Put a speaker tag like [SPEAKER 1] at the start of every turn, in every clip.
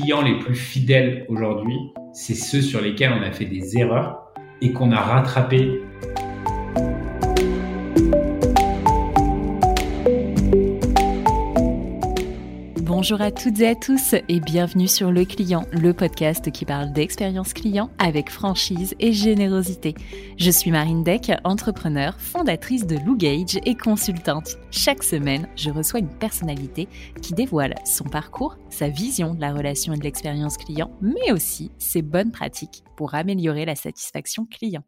[SPEAKER 1] clients les plus fidèles aujourd'hui, c'est ceux sur lesquels on a fait des erreurs et qu'on a rattrapé
[SPEAKER 2] Bonjour à toutes et à tous et bienvenue sur Le Client, le podcast qui parle d'expérience client avec franchise et générosité. Je suis Marine Deck, entrepreneur, fondatrice de Lou Gage et consultante. Chaque semaine, je reçois une personnalité qui dévoile son parcours, sa vision de la relation et de l'expérience client, mais aussi ses bonnes pratiques pour améliorer la satisfaction client.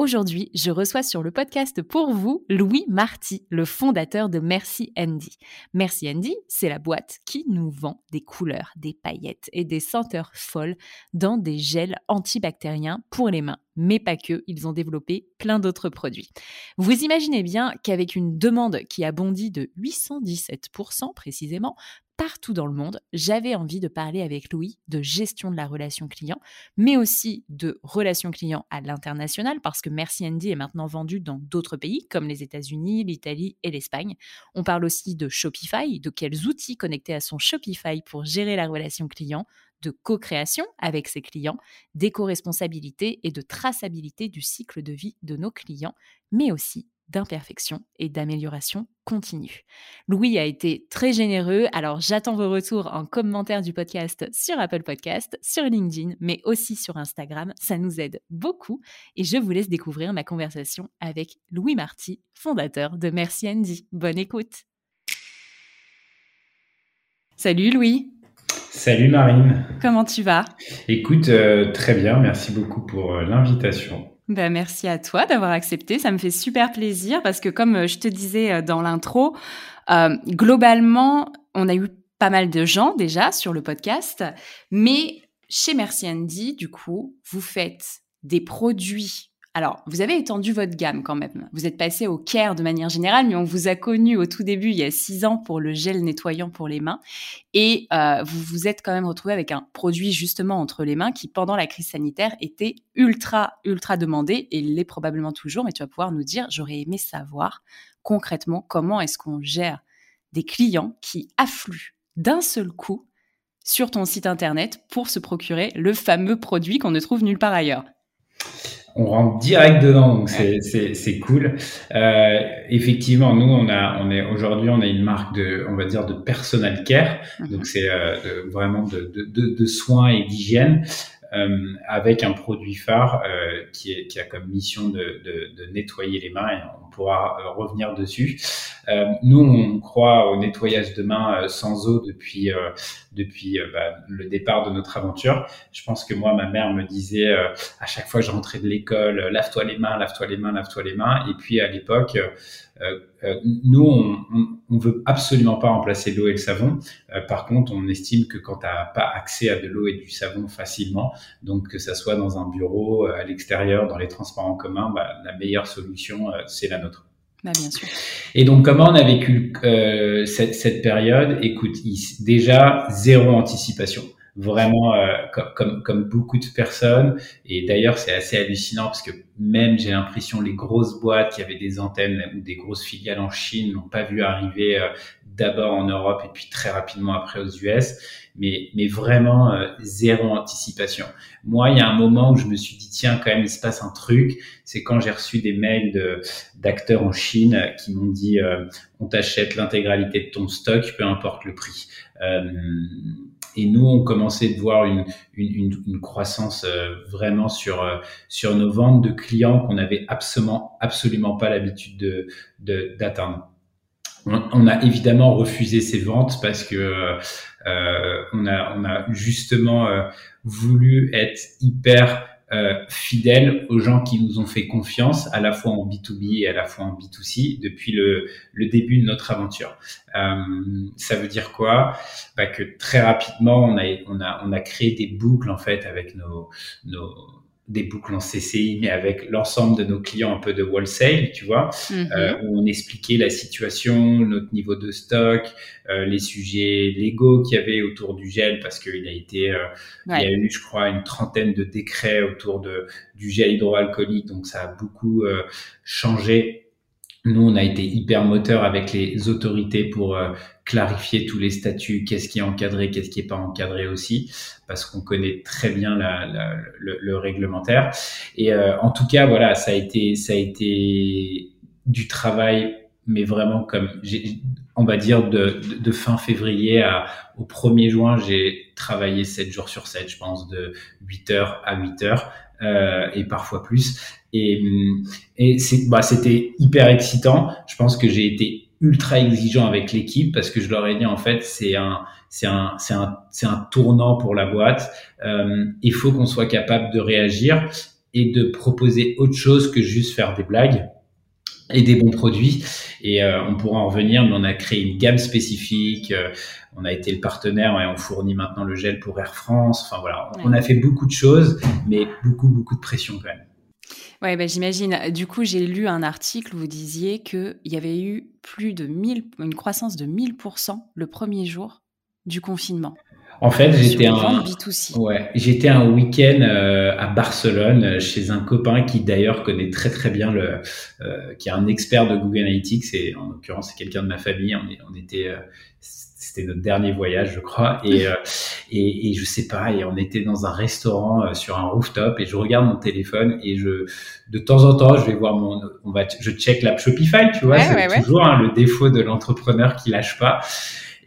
[SPEAKER 2] Aujourd'hui, je reçois sur le podcast pour vous Louis Marty, le fondateur de Merci Andy. Merci Andy, c'est la boîte qui nous vend des couleurs, des paillettes et des senteurs folles dans des gels antibactériens pour les mains. Mais pas que, ils ont développé plein d'autres produits. Vous imaginez bien qu'avec une demande qui a bondi de 817% précisément, partout dans le monde, j'avais envie de parler avec Louis de gestion de la relation client, mais aussi de relation client à l'international, parce que Merci Andy est maintenant vendu dans d'autres pays, comme les États-Unis, l'Italie et l'Espagne. On parle aussi de Shopify, de quels outils connectés à son Shopify pour gérer la relation client, de co-création avec ses clients, d'éco-responsabilité et de traçabilité du cycle de vie de nos clients, mais aussi d'imperfection et d'amélioration continue. Louis a été très généreux, alors j'attends vos retours en commentaire du podcast sur Apple Podcast, sur LinkedIn, mais aussi sur Instagram. Ça nous aide beaucoup et je vous laisse découvrir ma conversation avec Louis Marty, fondateur de Merci Andy. Bonne écoute. Salut Louis.
[SPEAKER 1] Salut Marine.
[SPEAKER 2] Comment tu vas?
[SPEAKER 1] Écoute, euh, très bien, merci beaucoup pour euh, l'invitation.
[SPEAKER 2] Ben, merci à toi d'avoir accepté. Ça me fait super plaisir parce que comme euh, je te disais euh, dans l'intro, euh, globalement, on a eu pas mal de gens déjà sur le podcast, mais chez Merci Andy, du coup, vous faites des produits alors, vous avez étendu votre gamme quand même. Vous êtes passé au care de manière générale, mais on vous a connu au tout début, il y a six ans, pour le gel nettoyant pour les mains. Et euh, vous vous êtes quand même retrouvé avec un produit justement entre les mains qui, pendant la crise sanitaire, était ultra, ultra demandé et l'est probablement toujours. Mais tu vas pouvoir nous dire, j'aurais aimé savoir concrètement comment est-ce qu'on gère des clients qui affluent d'un seul coup sur ton site internet pour se procurer le fameux produit qu'on ne trouve nulle part ailleurs
[SPEAKER 1] on rentre direct dedans, donc c'est cool. Euh, effectivement, nous on a on est aujourd'hui on a une marque de on va dire de personal care, mhm. donc c'est euh, vraiment de, de, de, soins et d'hygiène. Euh, avec un produit phare euh, qui, est, qui a comme mission de, de, de, nettoyer les mains et on pourra euh, revenir dessus. Euh, nous, on croit au nettoyage de mains sans eau depuis depuis bah, le départ de notre aventure. Je pense que moi, ma mère me disait à chaque fois que je rentrais de l'école, lave-toi les mains, lave-toi les mains, lave-toi les mains. Et puis à l'époque, euh, euh, nous, on, on, veut absolument pas remplacer l'eau et le savon. Euh, par contre, on estime que quand tu n'as pas accès à de l'eau et du savon facilement, donc que ça soit dans un bureau, à l'extérieur, dans les transports en commun, bah, la meilleure solution, c'est la nôtre.
[SPEAKER 2] Bah.
[SPEAKER 1] Et donc, comment on a vécu cette, cette, période? Écoute, déjà, zéro anticipation vraiment euh, comme, comme, beaucoup de personnes. Et d'ailleurs, c'est assez hallucinant parce que même j'ai l'impression les grosses boîtes qui avaient des antennes ou des grosses filiales en Chine n'ont pas vu arriver euh, d'abord en Europe et puis très rapidement après aux US. Mais, mais vraiment euh, zéro anticipation. Moi, il y a un moment où je me suis dit tiens quand même il se passe un truc. C'est quand j'ai reçu des mails de d'acteurs en Chine qui m'ont dit on t'achète l'intégralité de ton stock, peu importe le prix. Et nous, on commençait de voir une, une, une croissance euh, vraiment sur, euh, sur nos ventes de clients qu'on n'avait absolument, absolument pas l'habitude de, d'atteindre. On, on, a évidemment refusé ces ventes parce que euh, on, a, on a justement voulu être hyper euh, fidèles aux gens qui nous ont fait confiance, à la fois en B2B et à la fois en B2C, depuis le, le début de notre aventure. Euh, ça veut dire quoi? Bah Que très rapidement, on a, on, a, on a créé des boucles en fait avec nos, nos des boucles en CCI, mais avec l'ensemble de nos clients un peu de wholesale, tu vois, mhm. euh, où on expliquait la situation, notre niveau de stock, euh, les sujets légaux qu'il y avait autour du gel, parce qu'il a été, euh, il y a eu, je crois, une trentaine de décrets autour de, du gel hydroalcoolique, donc ça a beaucoup changé Nous, on a été hyper moteur avec les autorités pour euh, clarifier tous les statuts, qu'est-ce qui est encadré, qu'est-ce qui est pas encadré aussi, parce qu'on connaît très bien le, le, réglementaire. Et euh, en tout cas, voilà, ça a été, ça a été du travail, mais vraiment comme, on va dire de, de, de, fin février à, au 1er juin, j'ai travaillé 7 jours sur 7, je pense, de 8 heures à 8 heures. Euh, et parfois plus. Et, et c'est, bah, c'était hyper excitant. Je pense que j'ai été ultra exigeant avec l'équipe parce que je leur ai dit en fait c'est un c'est un c'est un un tournant pour la boîte. Euh, il faut qu'on soit capable de réagir et de proposer autre chose que juste faire des blagues et des bons produits. Et euh, on pourra en revenir, mais on a créé une gamme spécifique. Euh, on a été le partenaire et on fournit maintenant le gel pour Air France. Enfin voilà, on a fait beaucoup de choses, mais beaucoup beaucoup de pression quand même.
[SPEAKER 2] Ouais, bah, j'imagine. Du coup, j'ai lu un article où vous disiez qu'il y avait eu plus de 1000, une croissance de 1000% le premier jour du confinement.
[SPEAKER 1] En fait, j'étais un, ouais, j'étais un week-end euh, à Barcelone euh, chez un copain qui d'ailleurs connaît très très bien le, euh, qui est un expert de Google Analytics et en l'occurrence c'est quelqu'un de ma famille. On, est, on était, euh, c'était notre dernier voyage, je crois, et, euh, et, et je sais pas, et on était dans un restaurant sur un rooftop et je regarde mon téléphone et je, de temps en temps, je vais voir mon, on va, je check l'app Shopify, tu vois, c'est toujours hein, le défaut de l'entrepreneur qui lâche pas.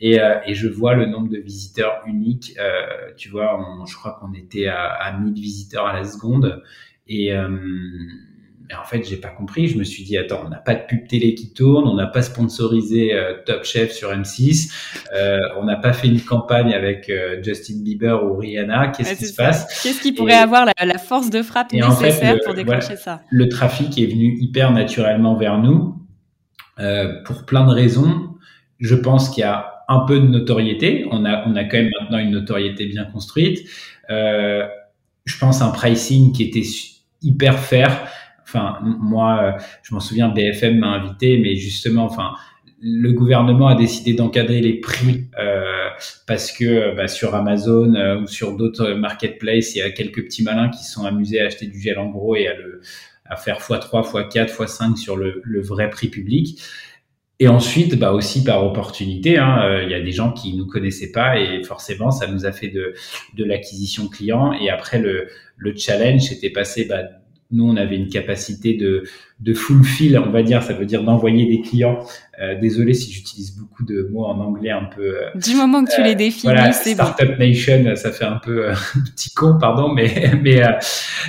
[SPEAKER 1] Et, euh, et, je vois le nombre de visiteurs uniques. Euh, tu vois, on, je crois qu'on était à, à 1000 visiteurs à la seconde. Et, euh, et en fait, j'ai pas compris. Je me suis dit, attends, on n'a pas de pub télé qui tourne, on n'a pas sponsorisé euh, Top Chef sur M6, euh, on n'a pas fait une campagne avec Justin Bieber ou Rihanna. Qu'est-ce qui se passe
[SPEAKER 2] Qu'est-ce qui pourrait avoir la, la, force de frappe nécessaire pour déclencher ça?
[SPEAKER 1] Le trafic est venu hyper naturellement vers nous pour plein de raisons. Je pense qu'il y a un peu de notoriété. On a, on a quand même maintenant une notoriété bien construite. Euh, je pense un pricing qui était hyper fair. Enfin, moi, je m'en souviens, BFM m'a invité, mais justement, enfin, le gouvernement a décidé d'encadrer les prix euh, parce que bah, sur Amazon euh, ou sur d'autres marketplaces, il y a quelques petits malins qui sont amusés à acheter du gel en gros et à le à faire x3, x4, x5 sur le, le vrai prix public. Et ensuite, bah aussi par opportunité, hein, euh, il y a des gens qui nous connaissaient pas et forcément, ça nous a fait de, de l'acquisition client. Et après, le, le challenge, c'était passé bah, nous, on avait une capacité de, de fulfill, on va dire, ça veut dire d'envoyer des clients. Euh, désolé si j'utilise beaucoup de mots en anglais un peu.
[SPEAKER 2] Euh, du moment que tu les définis,
[SPEAKER 1] voilà,
[SPEAKER 2] c'est
[SPEAKER 1] Startup Nation, ça fait un peu euh, petit con, pardon, mais mais euh,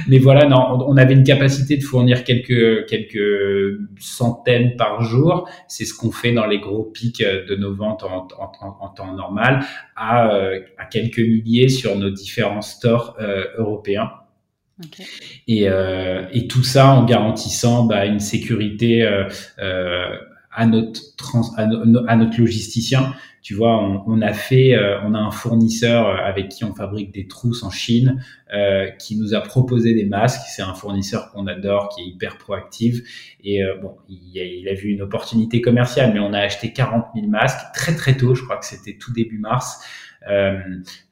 [SPEAKER 1] mais voilà, non, on avait une capacité de fournir quelques quelques centaines par jour. C'est ce qu'on fait dans les gros pics de nos ventes en, en, en, en temps normal, à à quelques milliers sur nos différents stores européens. Okay. Et, euh, et, tout ça en garantissant bah, une sécurité euh, euh, à notre trans, à, no, à, notre logisticien. Tu vois, on, on a fait, euh, on a un fournisseur avec qui on fabrique des trousses en Chine euh, qui nous a proposé des masques. C'est un fournisseur qu'on adore, qui est hyper proactif. Et euh, bon, il a, il a, vu une opportunité commerciale, mais on a acheté 40 000 masques très très tôt. Je crois que c'était tout début mars. Euh,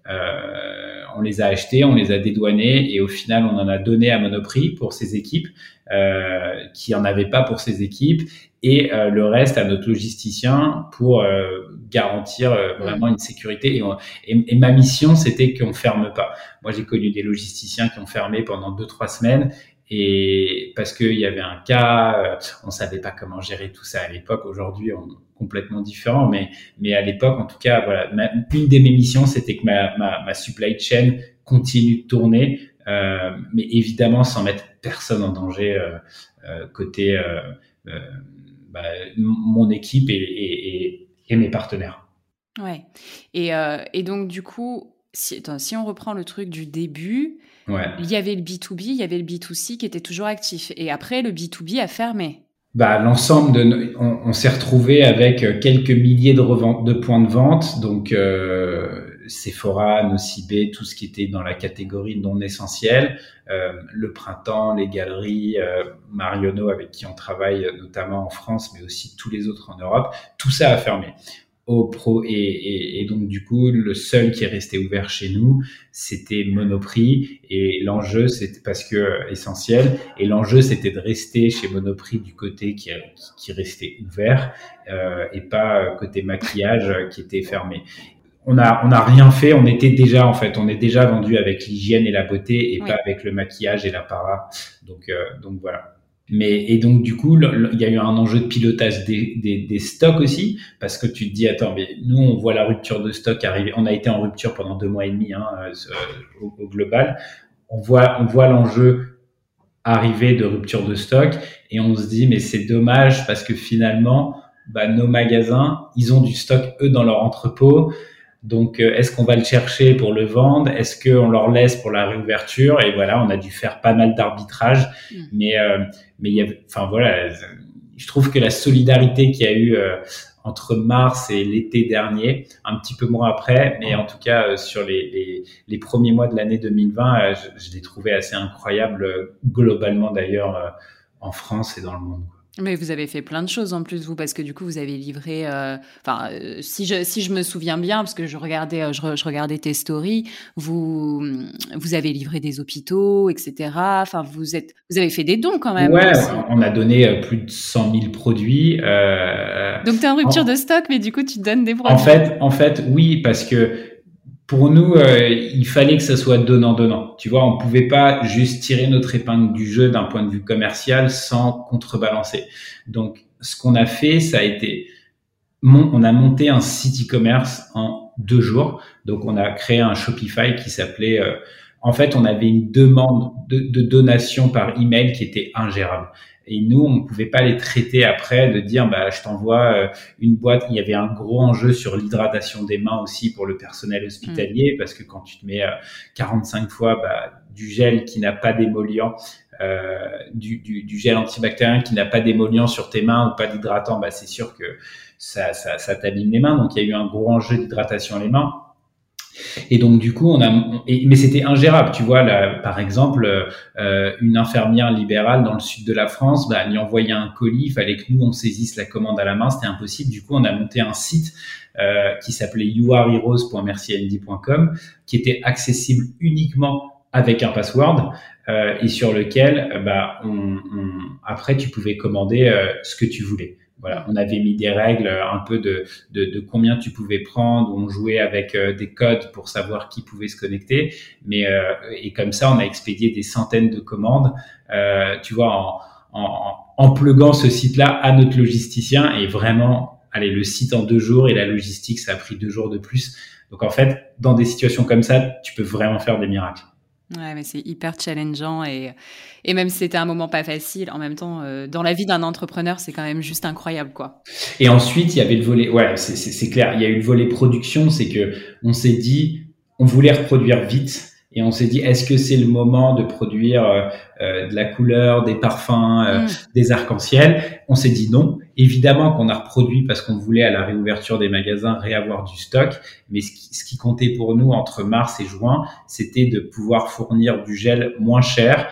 [SPEAKER 1] euh, on les a achetés, on les a dédouanés et au final on en a donné à Monoprix pour ses équipes euh, qui en avaient pas pour ses équipes et euh, le reste à notre logisticien pour euh, garantir euh, vraiment une sécurité. Et, on, et, et ma mission c'était qu'on ferme pas. Moi j'ai connu des logisticiens qui ont fermé pendant deux trois semaines et parce qu'il y avait un cas, on savait pas comment gérer tout ça à l'époque. Aujourd'hui, on complètement différent, mais mais à l'époque, en tout cas, voilà, ma, une de mes missions, c'était que ma, ma, ma, supply chain continue de tourner, euh, mais évidemment sans mettre personne en danger euh, euh, côté bah, mon équipe et, et, et, mes partenaires.
[SPEAKER 2] Ouais. Et, et donc du coup, si, attends, si on reprend le truc du début,
[SPEAKER 1] Ouais.
[SPEAKER 2] Il y avait le B2B, il y avait le B2C qui était toujours actif. Et après, le B2B a fermé.
[SPEAKER 1] Bah, l'ensemble de, on, on s'est retrouvé avec quelques milliers de, revente, de points de vente, donc euh, Sephora, Nocibé, tout ce qui était dans la catégorie non essentielle, euh, le printemps, les galeries, euh, Marionneau avec qui on travaille notamment en France, mais aussi tous les autres en Europe, tout ça a fermé. Au pro et, et, donc du coup le seul qui est resté ouvert chez nous c'était Monoprix. Et l'enjeu c'était parce que essentiel et l'enjeu c'était de rester chez Monoprix du côté qui, qui, restait ouvert euh, et pas côté maquillage qui était fermé. On a on a rien fait. On était déjà en fait on est déjà vendu avec l'hygiène et la beauté et pas avec le maquillage et l'apparat donc euh, donc voilà mais et donc du coup, il y a eu un enjeu de pilotage des, des, des, stocks aussi, parce que tu te dis attends, mais nous on voit la rupture de stock arriver. On a été en rupture pendant deux mois et demi hein, euh, au, au, global. On voit on voit l'enjeu arriver de rupture de stock et on se dit mais c'est dommage parce que finalement bah, nos magasins ils ont du stock eux dans leur entrepôt donc, euh, est-ce qu'on va le chercher pour le vendre? Est-ce qu'on leur laisse pour la réouverture? Et voilà, on a dû faire pas mal d'arbitrage, mm. mais euh, mais il y a, enfin voilà, je trouve que la solidarité qu'il y a eu euh, entre mars et l'été dernier, un petit peu moins après, mais en tout cas sur les, les, les, premiers mois de l'année 2020, je, je l'ai trouvé assez incroyable globalement d'ailleurs en France et dans le monde.
[SPEAKER 2] Mais vous avez fait plein de choses en plus, vous, parce que du coup, vous avez livré. Euh, enfin, euh, si, je, si je me souviens bien, parce que je regardais, euh, je, regardais tes stories, vous, vous avez livré des hôpitaux, etc. Enfin, vous, êtes, vous avez fait des dons quand même.
[SPEAKER 1] Ouais, on a donné plus de 100 000 produits.
[SPEAKER 2] Donc, tu es en rupture de stock, mais du coup, tu donnes des produits.
[SPEAKER 1] En fait, en fait oui, parce que pour nous, euh, il fallait que ça soit donnant-donnant. Tu vois, on pouvait pas juste tirer notre épingle du jeu d'un point de vue commercial sans contrebalancer. Donc, ce qu'on a fait, ça a été, on a monté un site e-commerce en deux jours. Donc, on a créé un Shopify qui s'appelait, euh, en fait, on avait une demande de, de donation par email qui était ingérable. Et nous, on ne pouvait pas les traiter après de dire, bah, je t'envoie euh, une boîte. Il y avait un gros enjeu sur l'hydratation des mains aussi pour le personnel hospitalier, mm. parce que quand tu te mets 45 euh, fois bah, du gel qui n'a pas d'émollient, euh, du, du, du, gel antibactérien qui n'a pas d'émollient sur tes mains ou pas d'hydratant, bah, c'est sûr que ça, ça, ça t'abîme les mains. Donc, il y a eu un gros enjeu d'hydratation les mains. Et donc du coup, on a, mais c'était ingérable, tu vois. Là, par exemple, euh, une infirmière libérale dans le sud de la France, bah, lui envoyait un colis, il fallait que nous on saisisse la commande à la main, c'était impossible. Du coup, on a monté un site euh, qui s'appelait youareheroes.merciandy.com, qui était accessible uniquement avec un password euh, et sur lequel, bah, on, on, après, tu pouvais commander euh, ce que tu voulais. Voilà, on avait mis des règles euh, un peu de, de, de combien tu pouvais prendre, on jouait avec euh, des codes pour savoir qui pouvait se connecter, mais euh, et comme ça on a expédié des centaines de commandes, euh, tu vois, en, en, en pluguant ce site-là à notre logisticien et vraiment, allez, le site en deux jours et la logistique ça a pris deux jours de plus. Donc en fait, dans des situations comme ça, tu peux vraiment faire des miracles.
[SPEAKER 2] Ouais, mais c'est hyper challengeant et, et même si c'était un moment pas facile, en même temps, euh, dans la vie d'un entrepreneur, c'est quand même juste incroyable, quoi.
[SPEAKER 1] Et ensuite, il y avait le volet, ouais, c'est clair, il y a eu le volet production, c'est que on s'est dit, on voulait reproduire vite, et on s'est dit est-ce que c'est le moment de produire euh, euh, de la couleur, des parfums, euh, mm. des arcs-en-ciel? On s'est dit non. Évidemment qu'on a reproduit parce qu'on voulait à la réouverture des magasins réavoir du stock, mais ce qui, ce qui comptait pour nous entre mars et juin, c'était de pouvoir fournir du gel moins cher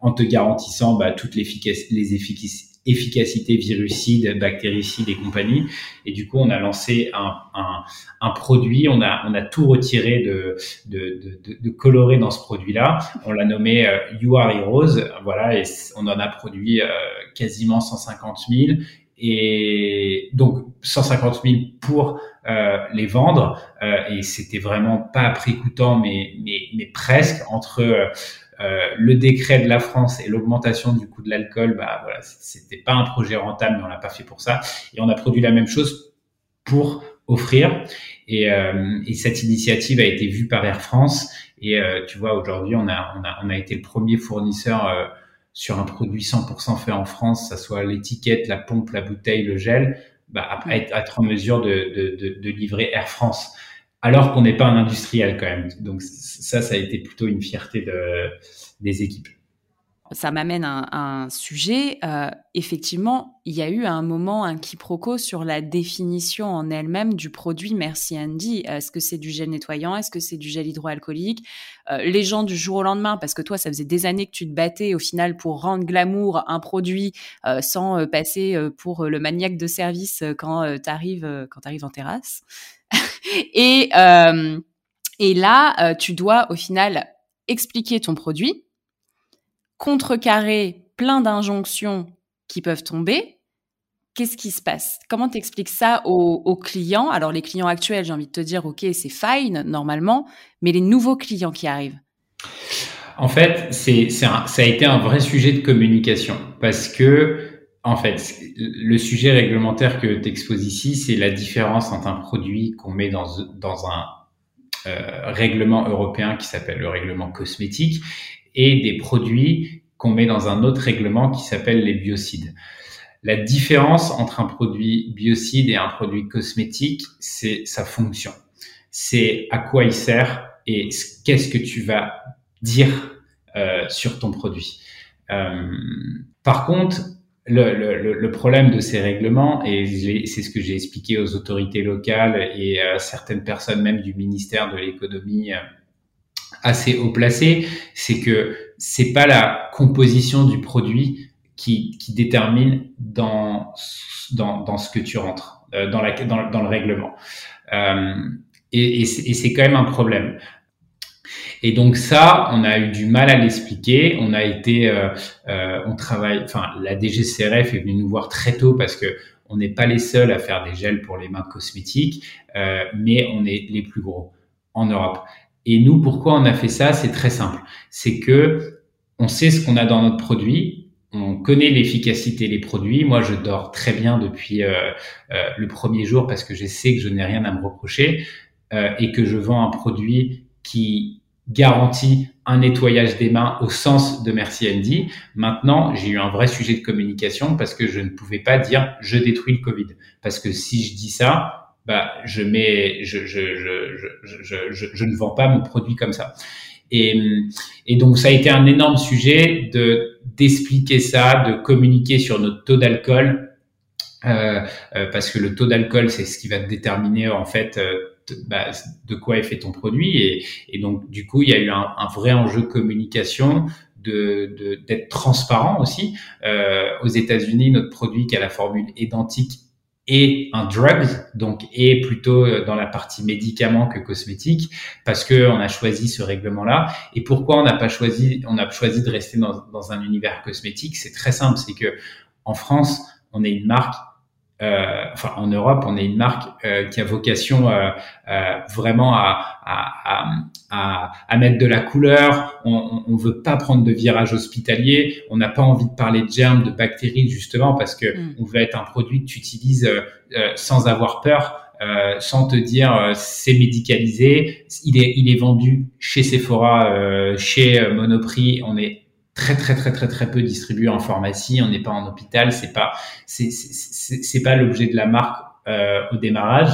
[SPEAKER 1] en te garantissant bah, toutes les, efficacités efficacité virucide, bactéricide et compagnie. Et du coup, on a lancé un, un, un produit, on a, on a tout retiré de, de, de, de coloré dans ce produit-là. On l'a nommé euh, You Are Heroes, voilà, et on en a produit euh, quasiment 150 000. Et donc 150 000 pour euh, les vendre, euh, et c'était vraiment pas à prix coûtant, mais, mais, mais presque entre euh, le décret de la France et l'augmentation du coût de l'alcool, bah voilà, c'était pas un projet rentable, mais on l'a pas fait pour ça. Et on a produit la même chose pour offrir. Et, euh, et cette initiative a été vue par Air France. Et euh, tu vois, aujourd'hui, on a, on a, on a été le premier fournisseur euh, sur un produit 100% fait en France, ça soit l'étiquette, la pompe, la bouteille, le gel, bah, à être, être en mesure de, de, de, de livrer Air France alors qu'on n'est pas un industriel quand même. Donc ça, ça a été plutôt une fierté de, des équipes.
[SPEAKER 2] ça m'amène à, un sujet. Euh, effectivement, il y a eu à un moment un quiproquo sur la définition en elle-même du produit Merci Andy. Est-ce que c'est du gel nettoyant? Est-ce que c'est du gel hydroalcoolique? Euh, Les gens du jour au lendemain, parce que toi, ça faisait des années que tu te battais au final pour rendre glamour un produit euh, sans passer pour le maniaque de service quand tu quand arrives en terrasse. Et et là, tu dois au final expliquer ton produit contrecarrer plein d'injonctions qui peuvent tomber, qu'est-ce qui se passe? Comment t'expliques ça aux, clients? Alors les clients actuels, j'ai envie de te dire, ok, c'est fine normalement, mais les nouveaux clients qui arrivent.
[SPEAKER 1] En fait, ça a été un vrai sujet de communication parce que en fait, le sujet réglementaire que tu exposes ici, c'est la différence entre un produit qu'on met dans, dans un euh, règlement européen qui s'appelle le règlement cosmétique et des produits qu'on met dans un autre règlement qui s'appelle les biocides. La différence entre un produit biocide et un produit cosmétique, c'est sa fonction. C'est à quoi il sert et qu'est-ce que tu vas dire euh, sur ton produit. Euh, par contre, le, le, le, problème de ces règlements, et c'est ce que j'ai expliqué aux autorités locales et à certaines personnes même du ministère de l'économie euh, assez haut placé, c'est que c'est pas la composition du produit qui, qui détermine dans, dans, dans, ce que tu rentres, euh, dans, la, dans, dans, le règlement. Euh, et, et c'est quand même un problème. Et donc ça, on a eu du mal à l'expliquer. On a été, euh, euh, on travaille, enfin la DGCRF est venue nous voir très tôt parce que on n'est pas les seuls à faire des gels pour les mains cosmétiques, euh, mais on est les plus gros en Europe. Et nous, pourquoi on a fait ça? C'est très simple. C'est que on sait ce qu'on a dans notre produit, on connaît l'efficacité des produits. Moi, je dors très bien depuis euh, euh, le premier jour parce que je sais que je n'ai rien à me reprocher euh, et que je vends un produit qui garantit un nettoyage des mains au sens de Merci Andy. Maintenant, j'ai eu un vrai sujet de communication parce que je ne pouvais pas dire je détruis le Covid. Parce que si je dis ça, bah, je mets, je, je, je, je, ne vends pas mon produit comme ça. Et, et donc, ça a été un énorme sujet de d'expliquer ça, de communiquer sur notre taux d'alcool, euh, euh, parce que le taux d'alcool, c'est ce qui va déterminer en fait euh, bah, de quoi est fait ton produit. Et, donc, du coup, il y a eu un, vrai enjeu communication, de d'être transparent aussi. Euh, aux États-Unis, notre produit qui a la formule identique et un drug, donc et plutôt euh, dans la partie médicament que cosmétique, parce que on a choisi ce règlement-là. Et pourquoi on n'a pas choisi, on a choisi de rester dans, dans un univers cosmétique? C'est très simple, c'est que en France, on est une marque euh, enfin en Europe, on est une marque euh, qui a vocation euh, euh vraiment à, à, à, à, mettre de la couleur. On, on veut pas prendre de virage hospitalier. On n'a pas envie de parler de germes, de bactéries justement parce que mm. on veut être un produit que tu utilises euh, sans avoir peur. Euh, sans te dire c'est médicalisé, il est, il est vendu chez Sephora, chez Monoprix, on est très très très très très peu distribué en pharmacie. On n'est pas en hôpital. C'est pas c'est c'est pas l'objet de la marque euh, au démarrage.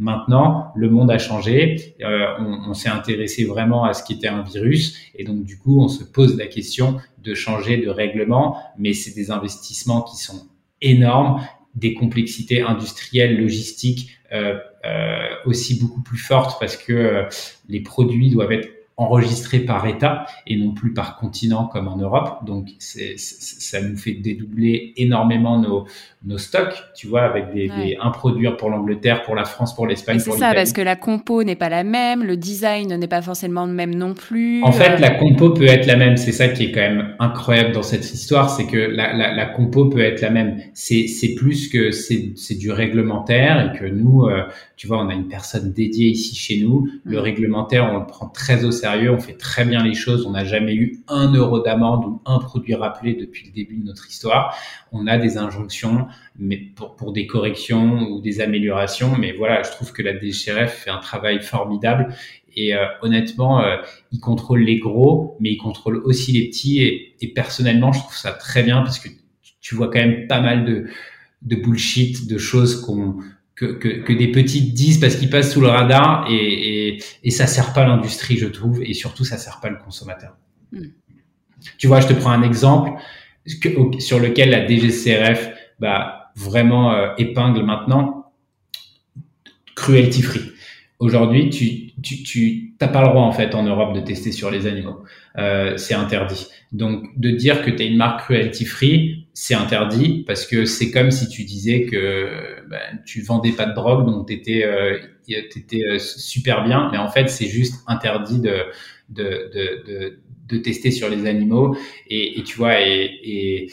[SPEAKER 1] Maintenant, le monde a changé. Euh, on, on s'est intéressé vraiment à ce qui était un virus, et donc du coup, on se pose la question de changer de règlement. Mais c'est des investissements qui sont énormes, des complexités industrielles, logistiques euh, euh aussi beaucoup plus fortes parce que euh, les produits doivent être enregistré par État et non plus par continent comme en Europe. Donc, c'est, ça nous fait dédoubler énormément nos, nos stocks, tu vois, avec des, des un produire pour l'Angleterre, pour la France, pour l'Espagne,
[SPEAKER 2] C'est ça, parce que la compo n'est pas la même, le design n'est pas forcément le même non plus.
[SPEAKER 1] En fait, euh. la compo peut être la même. C'est ça qui est quand même incroyable dans cette histoire, c'est que la, la, la, compo peut être la même. C'est, c'est plus que c'est, c'est du réglementaire et que nous, euh, tu vois, on a une personne dédiée ici chez nous. Le réglementaire, on le prend très au sérieux, on fait très bien les choses. On n'a jamais eu un euro d'amende ou un produit rappelé depuis le début de notre histoire. On a des injonctions mais pour, pour des corrections ou des améliorations. Mais voilà, je trouve que la DGRF fait un travail formidable et euh, honnêtement, euh, il contrôle les gros, mais il contrôle aussi les petits. Et, et, personnellement, je trouve ça très bien parce que tu vois quand même pas mal de, de bullshit, de choses qu'on que, que, que, des petites disent parce qu'ils passent sous le radar et, et, et ça sert pas l'industrie, je trouve, et surtout ça sert pas le consommateur. Hmm. Tu vois, je te prends un exemple sur lequel la DGCRF bah, vraiment euh, épingle maintenant cruelty free. Aujourd'hui, tu tu tu t'as pas le droit en fait en Europe de tester sur les animaux. Euh, c'est interdit. Donc de dire que tu es une marque cruelty free, c'est interdit parce que c'est comme si tu disais que ben, tu vendais pas de drogue donc tu étais euh, étais euh, super bien, mais en fait c'est juste interdit de de, de de, de tester sur les animaux et, et tu vois et, et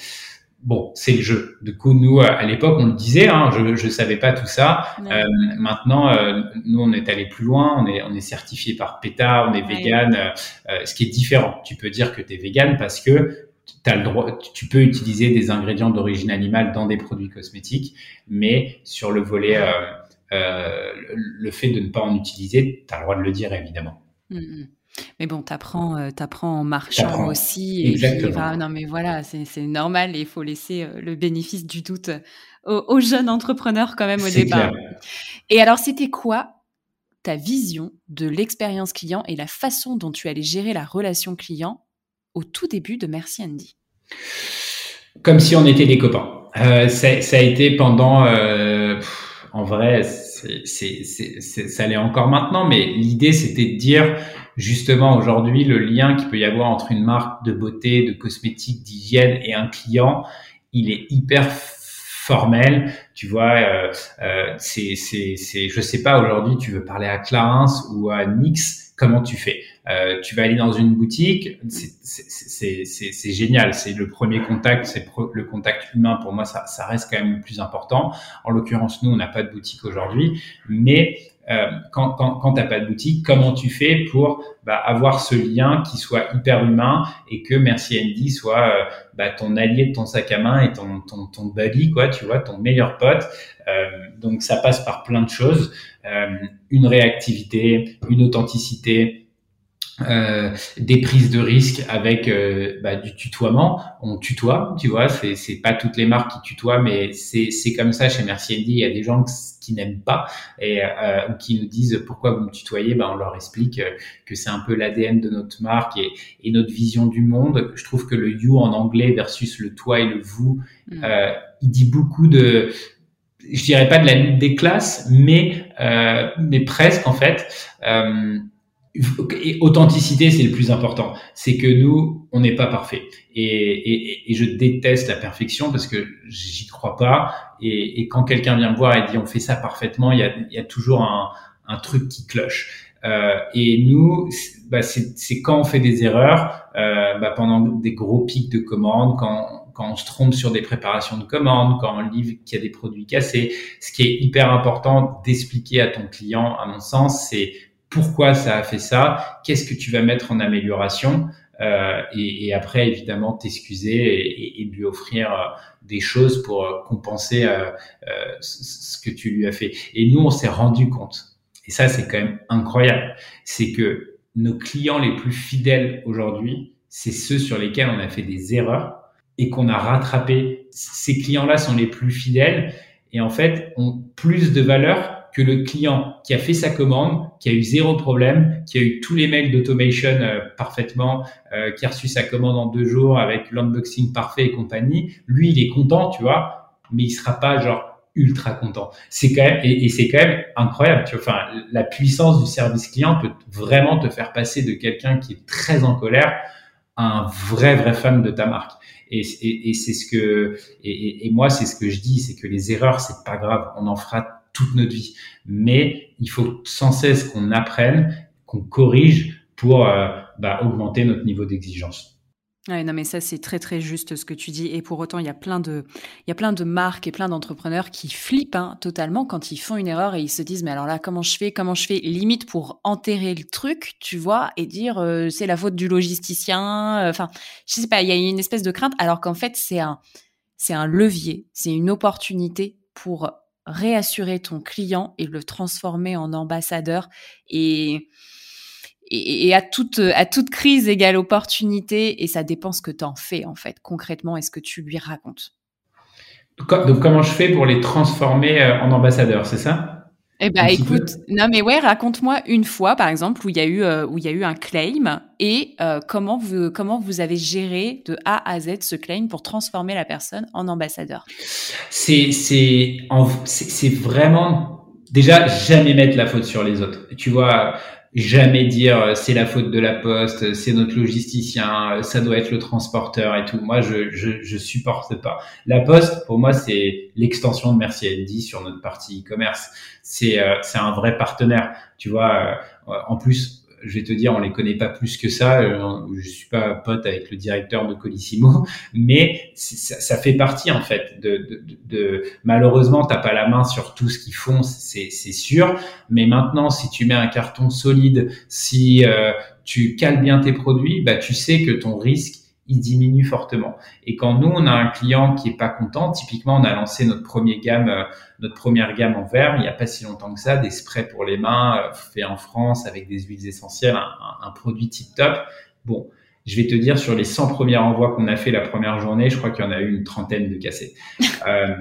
[SPEAKER 1] bon, c'est le jeu. Du coup, nous, à l'époque, on le disait, hein, je ne savais pas tout ça. Euh, maintenant, euh, nous, on est allé plus loin, on est, on est certifié par PETA, on est vegan, euh, ce qui est différent. Tu peux dire que tu es vegan parce que as le droit, tu peux utiliser des ingrédients d'origine animale dans des produits cosmétiques, mais sur le volet, le fait de ne pas en utiliser, tu as le droit de le dire, évidemment.
[SPEAKER 2] Mmh, mmh. Mais bon, t'apprends, euh, t'apprends en marchant aussi. Et
[SPEAKER 1] Exactement.
[SPEAKER 2] non, mais voilà, c'est normal et il faut laisser euh, le bénéfice du doute euh, aux, jeunes entrepreneurs quand même au départ. Et alors, c'était quoi ta vision de l'expérience client et la façon dont tu allais gérer la relation client au tout début de Merci Andy
[SPEAKER 1] Comme si on était des copains. ça, ça, a été pendant, en vrai, c'est, ça l'est encore maintenant, mais l'idée c'était de dire justement aujourd'hui le lien qu'il peut y avoir entre une marque de beauté, de cosmétiques, d'hygiène et un client, il est hyper formel. Tu vois, euh, euh, c'est, c'est, c'est, je sais pas aujourd'hui, tu veux parler à Clarins ou à Nix, comment tu fais? Euh, Tu vas aller dans une boutique, c'est, génial. C'est le premier contact, c'est le contact humain. Pour moi, ça, ça reste quand même le plus important. En l'occurrence, nous, on n'a pas de boutique aujourd'hui, mais euh, quand, quand, quand tu n'as pas de boutique, comment tu fais pour bah, avoir ce lien qui soit hyper humain et que Merci Andy soit euh, bah, ton allié de ton sac à main et ton, ton, ton buddy, quoi, tu vois, ton meilleur pote. Euh, donc ça passe par plein de choses. Euh, une réactivité, une authenticité, euh, des prises de risques avec euh, bah, du tutoiement. On tutoie, tu vois, c'est, c'est pas toutes les marques qui tutoient, mais c'est, c'est comme ça chez Merci Andy. Il y a des gens qui n'aiment pas et euh, qui nous disent pourquoi vous me tutoyez. Ben, on leur explique que c'est un peu l'ADN de notre marque et, et, notre vision du monde. Je trouve que le you en anglais versus le toi et le vous, mm. euh, il dit beaucoup de je dirais pas de la lutte des classes, mais euh, mais presque en fait. Euh, et authenticité, c'est le plus important. C'est que nous, on n'est pas parfait. Et, et, et, je déteste la perfection parce que j'y crois pas. Et, et quand quelqu'un vient me voir et dit on fait ça parfaitement, il y a, y a toujours un, un truc qui cloche. Euh, et nous, bah, c'est quand on fait des erreurs, euh, bah, pendant des gros pics de commandes, quand, quand on se trompe sur des préparations de commandes, quand on livre qu'il y a des produits cassés. Ce qui est hyper important d'expliquer à ton client, à mon sens, c'est pourquoi ça a fait ça, qu'est-ce que tu vas mettre en amélioration, euh, et, et, après évidemment t'excuser et, et, lui offrir euh, des choses pour euh, compenser euh, euh, ce que tu lui as fait. Et nous, on s'est rendu compte, et ça c'est quand même incroyable, c'est que nos clients les plus fidèles aujourd'hui, c'est ceux sur lesquels on a fait des erreurs et qu'on a rattrapé. Ces clients-là sont les plus fidèles et en fait ont plus de valeur que le client qui a fait sa commande, qui a eu zéro problème, qui a eu tous les mails d'automation euh, parfaitement, euh, qui a reçu sa commande en deux jours avec l'unboxing parfait et compagnie, lui, il est content, tu vois, mais il sera pas genre ultra content. C'est quand même et, c'est quand même incroyable. Tu vois, enfin, la puissance du service client peut vraiment te faire passer de quelqu'un qui est très en colère à un vrai vrai fan de ta marque. Et, et, et c'est ce que et, et moi c'est ce que je dis, c'est que les erreurs c'est pas grave, on en fera toute notre vie. Mais il faut sans cesse qu'on apprenne, qu'on corrige pour euh, bah, augmenter notre niveau d'exigence.
[SPEAKER 2] Ouais, non, mais ça, c'est très, très juste ce que tu dis. Et pour autant, il y a plein de, il y a plein de marques et plein d'entrepreneurs qui flippent hein, totalement quand ils font une erreur et ils se disent, mais alors là, comment je fais, comment je fais, limite pour enterrer le truc, tu vois, et dire, euh, c'est la faute du logisticien. Euh, enfin, je sais pas, il y a une espèce de crainte, alors qu'en fait, c'est un, c'est un levier, c'est une opportunité pour réassurer ton client et le transformer en ambassadeur et, et, à, toute, à toute crise égale opportunité et ça dépend ce que tu en fais en fait concrètement et ce que tu lui racontes.
[SPEAKER 1] Donc comment je fais pour les transformer euh, en ambassadeurs, c'est ça?
[SPEAKER 2] Eh ben, écoute, non mais ouais, raconte-moi une fois, par exemple, où il y a eu euh, où il y a eu un claim et euh, comment vous comment vous avez géré de A à Z ce claim pour transformer la personne en ambassadeur?
[SPEAKER 1] C'est c'est c'est vraiment déjà jamais mettre la faute sur les autres. Tu vois, jamais dire euh, c'est la faute de la poste, c'est notre logisticien, ça doit être le transporteur et tout. Moi, je, je, je supporte pas. La poste, pour moi, c'est l'extension de Merci Andy sur notre partie e-commerce. C'est euh, c'est un vrai partenaire. Tu vois, euh, en plus, je vais te dire, on les connaît pas plus que ça. Euh, je suis pas pote avec le directeur de Colissimo, mais ça, fait partie en fait de. de, de malheureusement, t'as pas la main sur tout ce qu'ils font, c'est sûr. Mais maintenant, si tu mets un carton solide, si euh, tu cales bien tes produits, bah tu sais que ton risque il diminue fortement. Et quand nous, on a un client qui est pas content, typiquement, on a lancé notre premier gamme, euh, notre première gamme en verre, il n'y a pas si longtemps que ça, des sprays pour les mains, euh, faits en France avec des huiles essentielles, un, produit tip top. Bon, je vais te dire, sur les 100 premiers envois qu'on a fait la première journée, je crois qu'il y en a eu une trentaine de cassés. Euh,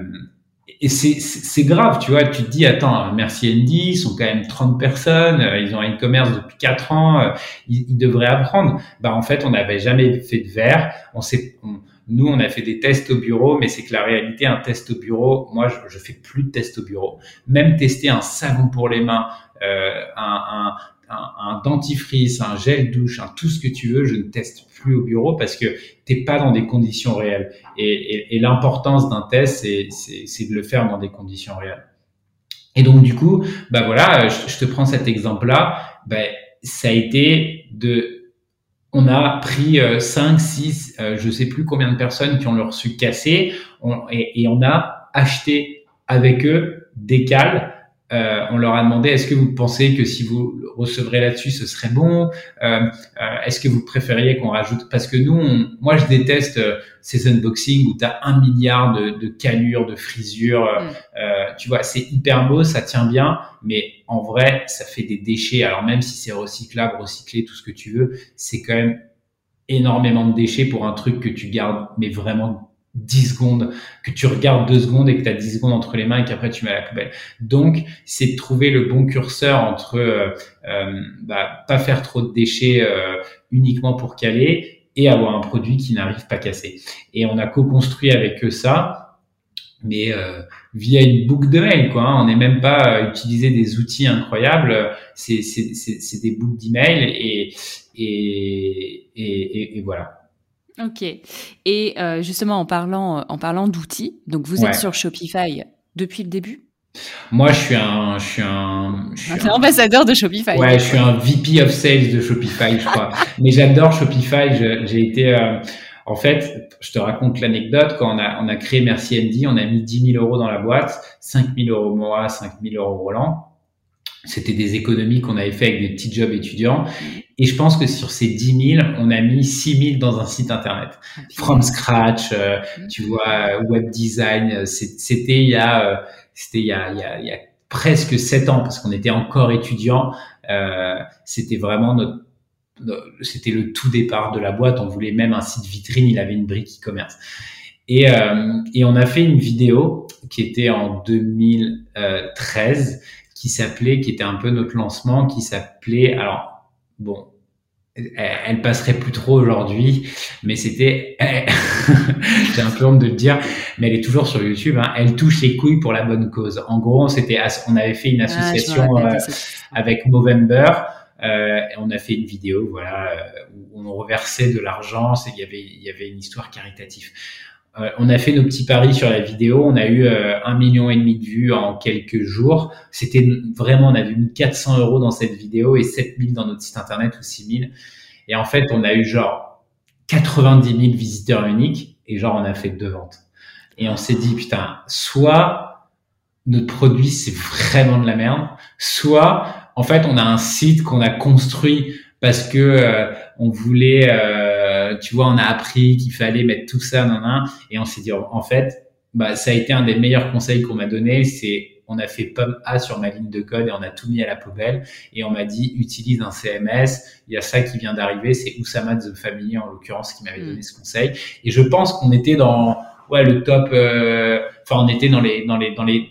[SPEAKER 1] et c'est grave, tu vois. Tu te dis, attends, merci Andy, ils sont quand même 30 personnes, euh, ils ont un e-commerce depuis 4 ans, euh, ils, devraient apprendre. Bah en fait, on n'avait jamais fait de verre. On s'est, nous, on a fait des tests au bureau, mais c'est que la réalité, un test au bureau, moi, je, je fais plus de tests au bureau. Même tester un savon pour les mains, euh, un, un, dentifrice, un gel douche, un tout ce que tu veux, je ne teste plus au bureau parce que t'es pas dans des conditions réelles. Et, et, et l'importance d'un test, c'est de le faire dans des conditions réelles. Et donc du coup, bah voilà, je, te prends cet exemple-là, bah, ça a été de, on a pris 5, 6, euh, je sais plus combien de personnes qui ont leur reçu cassé, on, et, et on a acheté avec eux des cales euh, on leur a demandé est-ce que vous pensez que si vous recevrez là-dessus, ce serait bon? Euh, euh, Est-ce que vous préfériez qu'on rajoute? Parce que nous, moi, je déteste ces unboxings où tu as un milliard de, de calures, de frisures. Mm. tu vois, c'est hyper beau, ça tient bien, mais en vrai, ça fait des déchets. Alors même si c'est recyclable, recyclé, tout ce que tu veux, c'est quand même énormément de déchets pour un truc que tu gardes, mais vraiment 10 secondes, que tu regardes deux secondes et que tu as 10 secondes entre les mains et qu'après tu mets la poubelle. Donc, c'est de trouver le bon curseur entre euh, euh, bah, pas faire trop de déchets euh, uniquement pour caler et avoir un produit qui n'arrive pas cassé. Et on a co-construit avec eux ça, mais euh, via une boucle de mail. Quoi, hein. On n'est même pas utilisé des outils incroyables, c'est des boucles d'email et, et, et voilà.
[SPEAKER 2] Ok. Et euh, justement, en parlant, en parlant d'outils, donc vous êtes sur Shopify depuis le début?
[SPEAKER 1] Moi, je suis un, je suis un,
[SPEAKER 2] je suis un ambassadeur de Shopify.
[SPEAKER 1] Ouais, je suis un VP of Sales de Shopify, je crois. Mais j'adore Shopify. J'ai été, euh, en fait, je te raconte l'anecdote. Quand on a, on a créé Merci Andy, on a mis 10 000 euros dans la boîte, 5 000 euros moi, 5 000 euros Roland. C'était des économies qu'on avait fait avec des petits jobs étudiants. Et je pense que sur ces 10 000, on a mis 6 000 dans un site internet. From scratch, euh, tu vois, web design. Euh, c'était il y a, euh, c'était il y a, il y a, il y a presque 7 ans parce qu'on était encore étudiant. Euh, c'était vraiment notre, c'était le tout départ de la boîte. On voulait même un site vitrine. Il avait une brique e-commerce. Et, et on a fait une vidéo qui était en 2013 qui s'appelait, qui était un peu notre lancement, qui s'appelait, alors bon, elle passerait plus trop aujourd'hui, mais c'était, j'ai un peu honte de le dire, mais elle est toujours sur YouTube. Hein, elle touche les couilles pour la bonne cause. En gros, c'était, on avait fait une ah, association euh, avec Movember. Euh, et on a fait une vidéo, voilà, euh, où on reversait de l'argent. Il y avait, il y avait une histoire caritative. On a fait nos petits paris sur la vidéo. On a eu euh, un million et demi de vues en quelques jours. C'était vraiment, on avait mis 400 euros dans cette vidéo et 7000 dans notre site internet ou 6000. Et en fait, on a eu genre 90 000 visiteurs uniques et genre on a fait deux ventes. Et on s'est dit putain, soit notre produit c'est vraiment de la merde, soit en fait on a un site qu'on a construit parce que euh, on voulait euh, tu vois, on a appris qu'il fallait mettre tout ça, nan, nan, et on s'est dit, en fait, bah, ça a été un des meilleurs conseils qu'on m'a donné, c'est on a fait pomme A sur ma ligne de code et on a tout mis à la poubelle et on m'a dit utilise un CMS. Il y a ça qui vient d'arriver, c'est Oussama de The Family en l'occurrence qui m'avait donné mm. ce conseil. Et je pense qu'on était dans ouais le top. Euh, enfin, on était dans les dans les dans les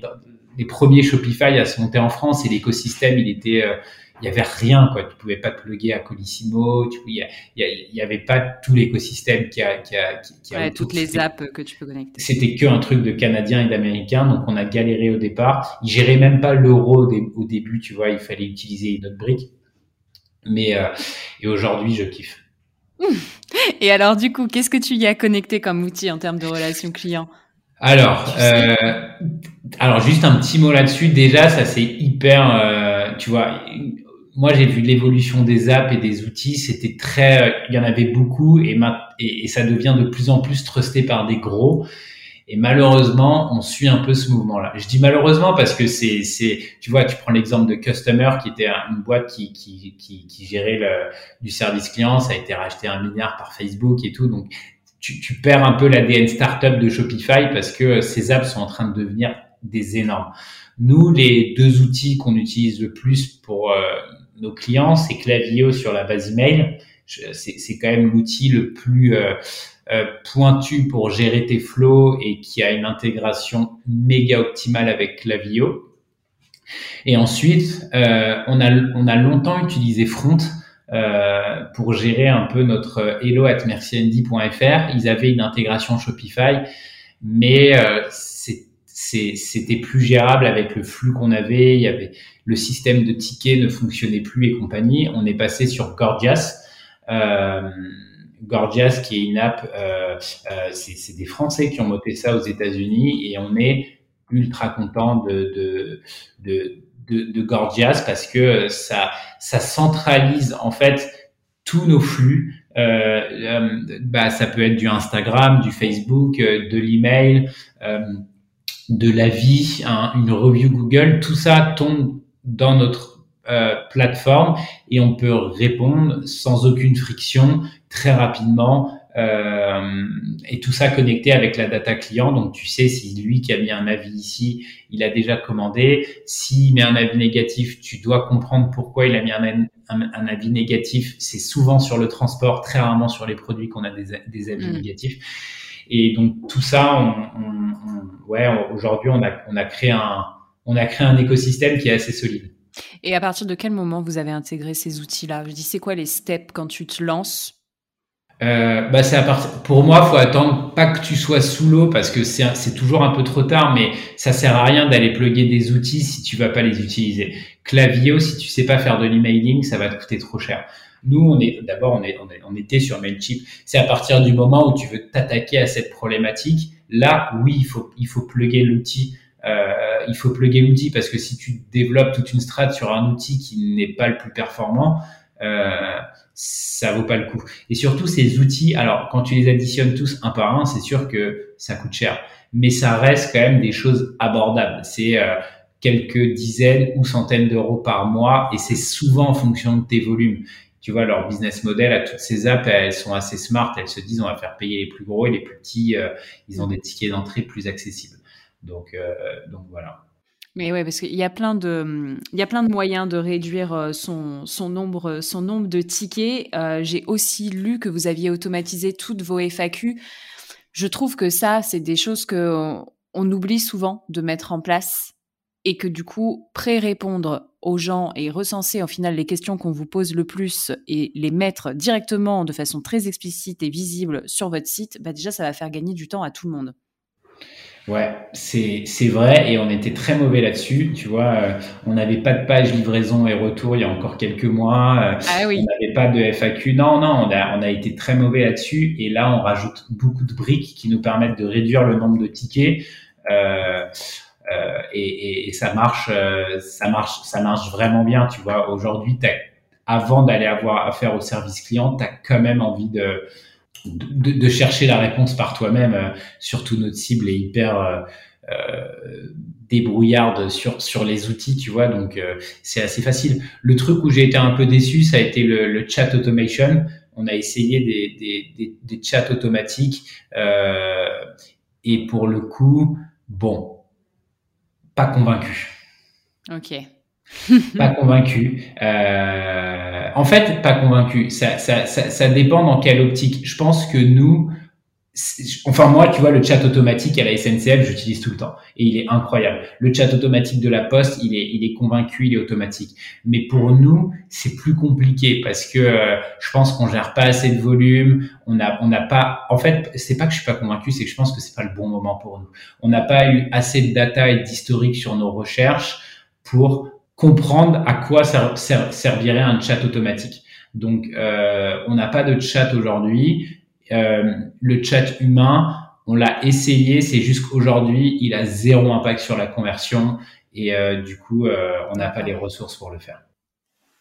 [SPEAKER 1] les premiers Shopify à se monter en France et l'écosystème, il était, euh, il y avait rien quoi. Tu pouvais pas te plugger à Colissimo, il y, avait pas tout l'écosystème qui a, qui a,
[SPEAKER 2] qui a toutes les apps que tu peux connecter.
[SPEAKER 1] C'était que un truc de Canadiens et d'Américains, donc on a galéré au départ. Ils géraient même pas l'euro au, début, tu vois. Il fallait utiliser une autre brique. Mais euh, et aujourd'hui, je kiffe.
[SPEAKER 2] Et alors, du coup, qu'est-ce que tu y as connecté comme outil en termes de relations clients?
[SPEAKER 1] Alors, euh, alors juste un petit mot là-dessus. Déjà, ça c'est hyper, euh, tu vois. Moi, j'ai vu l'évolution des apps et des outils. C'était très, euh, il y en avait beaucoup et, ça devient de plus en plus trusté par des gros. Et malheureusement, on suit un peu ce mouvement-là. Je dis malheureusement parce que c'est, tu vois, tu prends l'exemple de Customer qui était une boîte qui, qui, qui, qui gérait le, du service client, ça a été racheté un milliard par Facebook et tout. Donc, tu, tu perds un peu l'ADN startup de Shopify parce que ces apps sont en train de devenir des énormes. Nous, les deux outils qu'on utilise le plus pour euh, nos clients, c'est Clavio sur la base email. C'est quand même l'outil le plus euh, euh, pointu pour gérer tes flows et qui a une intégration méga optimale avec Clavio. Et ensuite, euh, on, a, on a longtemps utilisé Front pour gérer un peu notre hello at mercyandy.fr. Ils avaient une intégration Shopify, mais euh, c'était plus gérable avec le flux qu'on avait. Il y avait le système de tickets ne fonctionnait plus et compagnie. On est passé sur Gorgias. Euh, Gorgias, qui est une app, euh, euh, c'est des Français qui ont monté ça aux États-Unis et on est ultra content de, de, de, de, Gorgias parce que ça, ça centralise en fait tous nos flux. Euh, bah, ça peut être du Instagram, du Facebook, de l'email, de la vie, une review Google. Tout ça tombe dans notre plateforme et on peut répondre sans aucune friction très rapidement euh, et tout ça connecté avec la data client. Donc tu sais si lui qui a mis un avis ici, il a déjà commandé. S'il met un avis négatif, tu dois comprendre pourquoi il a mis un, un, avis négatif. C'est souvent sur le transport, très rarement sur les produits qu'on a des, des avis mm. négatifs. Et donc tout ça, on, on, ouais, aujourd'hui on a, on a créé un on a créé un écosystème qui est assez solide.
[SPEAKER 2] Et à partir de quel moment vous avez intégré ces outils-là? Je dis, c'est quoi les steps quand tu te lances?
[SPEAKER 1] Euh, bah c'est à partir, pour moi, faut attendre pas que tu sois sous l'eau parce que c'est, c'est toujours un peu trop tard, mais ça sert à rien d'aller plugger des outils si tu vas pas les utiliser. Clavio, si tu sais pas faire de l'emailing, ça va te coûter trop cher. Nous, on est d'abord, on, est, on, est, on était sur Mailchimp. C'est à partir du moment où tu veux t'attaquer à cette problématique. Là, oui, il faut, il plugger l'outil. Euh, il faut plugger l'outil parce que si tu développes toute une strat sur un outil qui n'est pas le plus performant, euh, ça vaut pas le coup. Et surtout ces outils, alors quand tu les additionnes tous un par un, c'est sûr que ça coûte cher, mais ça reste quand même des choses abordables. C'est euh, quelques dizaines ou centaines d'euros par mois et c'est souvent en fonction de tes volumes. Tu vois, leur business model à toutes ces apps, elles sont assez smart. Elles se disent, on va faire payer les plus gros et les plus petits, euh, ils ont des tickets d'entrée plus accessibles. Donc, donc voilà.
[SPEAKER 2] Mais ouais, parce qu'il y a plein de, il y a plein de moyens de réduire euh, son, son nombre, son nombre de tickets. Euh, j'ai aussi lu que vous aviez automatisé toutes vos FAQ. Je trouve que ça, c'est des choses que on, oublie souvent de mettre en place et que du coup, pré-répondre aux gens et recenser en final les questions qu'on vous pose le plus et les mettre directement de façon très explicite et visible sur votre site, bah déjà, ça va faire gagner du temps à tout le monde.
[SPEAKER 1] Ouais, c'est c'est vrai et on était très mauvais là-dessus. Tu vois, euh, on n'avait pas de page livraison et retour il y a encore quelques mois. Euh,
[SPEAKER 2] ah oui.
[SPEAKER 1] On n'avait pas de FAQ. Non, non, on a on a été très mauvais là-dessus et là on rajoute beaucoup de briques qui nous permettent de réduire le nombre de tickets. Euh, euh et, et, ça marche, euh, ça marche, ça marche vraiment bien. Tu vois, aujourd'hui, avant d'aller avoir affaire au service client, tu as quand même envie de de, de, chercher la réponse par toi-même. Euh, surtout notre cible est hyper euh, euh, débrouillarde sur sur les outils, tu vois. Donc c'est assez facile. Le truc où j'ai été un peu déçu, ça a été le, le chat automation. On a essayé des, des, des, des chats automatiques et pour le coup, bon, pas convaincu.
[SPEAKER 2] Ok.
[SPEAKER 1] pas convaincu. Euh, en fait, pas convaincu. Ça, ça, ça, ça, dépend dans quelle optique. Je pense que nous, Enfin, moi, tu vois, le chat automatique à la SNCF, j'utilise tout le temps. Et il est incroyable. Le chat automatique de la Poste, il est, il est convaincu, il est automatique. Mais pour nous, c'est plus compliqué parce que euh, je pense qu'on gère pas assez de volume. On n'a on n'a pas, en fait, c'est pas que je suis pas convaincu, c'est que je pense que c'est pas le bon moment pour nous. On n'a pas eu assez de data et d'historique sur nos recherches pour comprendre à quoi servirait un chat automatique. Donc, euh, on n'a pas de chat aujourd'hui le chat humain, on l'a essayé, c'est juste qu'aujourd'hui, il a zéro impact sur la conversion et euh, du coup, euh, on n'a pas les ressources pour le faire.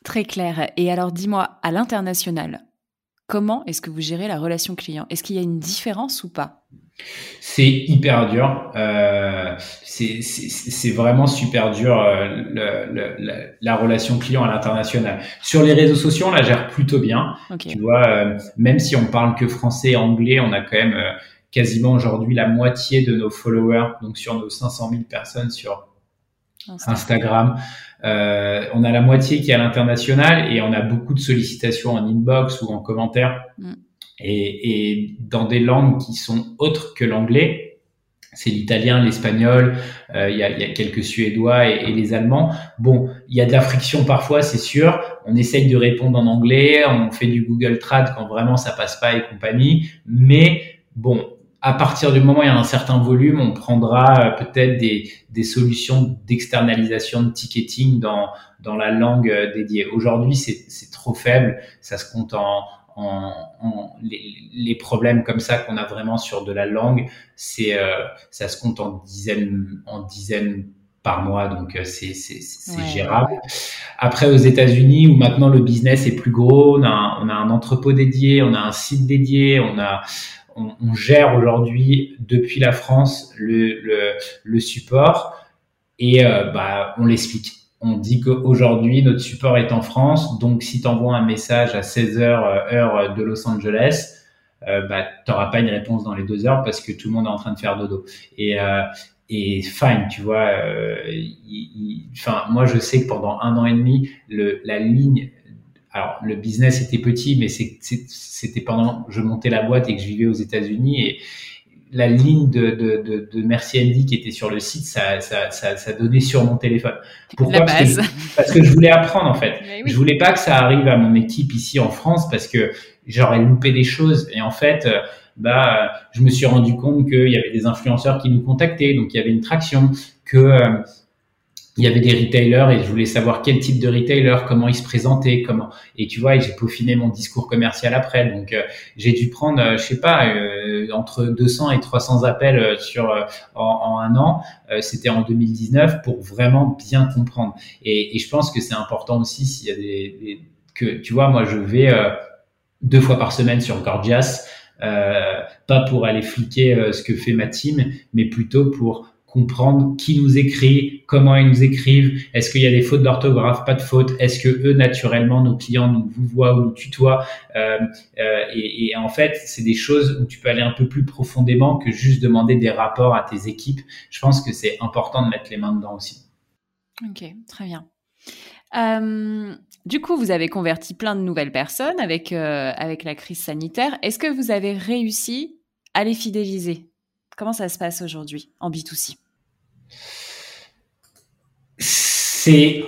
[SPEAKER 2] Très clair. Et alors, dis-moi, à l'international, comment est-ce que vous gérez la relation client? Est-ce qu'il y a une différence ou pas?
[SPEAKER 1] C'est hyper dur. Euh, c'est vraiment super dur euh, le, la relation client à l'international. Sur les réseaux sociaux, on la gère plutôt bien. Tu vois, euh, même si on parle que français et anglais, on a quand même euh, quasiment aujourd'hui la moitié de nos followers, donc sur nos 500 000 personnes sur Instagram. Euh, on a la moitié qui est à l'international et on a beaucoup de sollicitations en inbox ou en commentaire. Mm et, et dans des langues qui sont autres que l'anglais. C'est l'italien, l'espagnol, euh, il y, a, y, a, quelques suédois et, et, les allemands. Bon, il y a de la friction parfois, c'est sûr. On essaye de répondre en anglais, on fait du Google Trad quand vraiment ça passe pas et compagnie. Mais bon, à partir du moment où il y a un certain volume, on prendra euh, peut-être des, des, solutions d'externalisation de ticketing dans, dans la langue euh, dédiée. Aujourd'hui, c'est trop faible, ça se compte en, en, en les, les, problèmes comme ça qu'on a vraiment sur de la langue, c'est euh, ça se compte en dizaines en dizaines par mois, donc euh, c'est c'est gérable. Après aux États-Unis où maintenant le business est plus gros, on a un, on a un entrepôt dédié, on a un site dédié, on a on, on gère aujourd'hui depuis la France le, le, le support. Et euh, bah on l'explique on dit qu'aujourd'hui, notre support est en France. Donc, si tu envoies un message à 16 heures, euh, heure de Los Angeles, euh, bah, tu n'auras pas une réponse dans les deux heures parce que tout le monde est en train de faire dodo. Et, euh, et fine, tu vois. Euh, moi, je sais que pendant un an et demi, le, la ligne. Alors, le business était petit, mais c'était pendant je montais la boîte et que je vivais aux États-Unis la ligne de, de, de, de, Merci Andy qui était sur le site, ça, ça, ça, ça donnait sur mon téléphone.
[SPEAKER 2] Pourquoi parce que,
[SPEAKER 1] je, parce que, je voulais apprendre en fait. Oui. Je voulais pas que ça arrive à mon équipe ici en France parce que j'aurais loupé des choses. Et en fait, euh, bah, je me suis rendu compte qu'il y avait des influenceurs qui nous contactaient, donc il y avait une traction, que euh, il y avait des retailers et je voulais savoir quel type de retailer, comment ils se présentaient, comment. Et tu vois, j'ai peaufiné mon discours commercial après. Donc, euh, j'ai dû prendre, euh, je sais pas, euh, entre 200 et 300 appels euh, sur en, un an. C'était en 2019 pour vraiment bien comprendre. Et, je pense que c'est important aussi s'il y a des, des, que tu vois, moi, je vais deux fois par semaine sur Gorgias. pas pour aller fliquer ce que fait ma team, mais plutôt pour comprendre qui nous écrit, comment ils nous écrivent, est-ce qu'il y a des fautes d'orthographe, pas de fautes, est-ce que eux naturellement nos clients nous vous voient ou nous tutoient euh, euh, et, en fait c'est des choses où tu peux aller un peu plus profondément que juste demander des rapports à tes équipes. Je pense que c'est important de mettre les mains dedans aussi.
[SPEAKER 2] Ok, très bien. Euh, du coup, vous avez converti plein de nouvelles personnes avec avec la crise sanitaire. Est-ce que vous avez réussi à les fidéliser? Comment ça se passe aujourd'hui en B2C
[SPEAKER 1] c'est,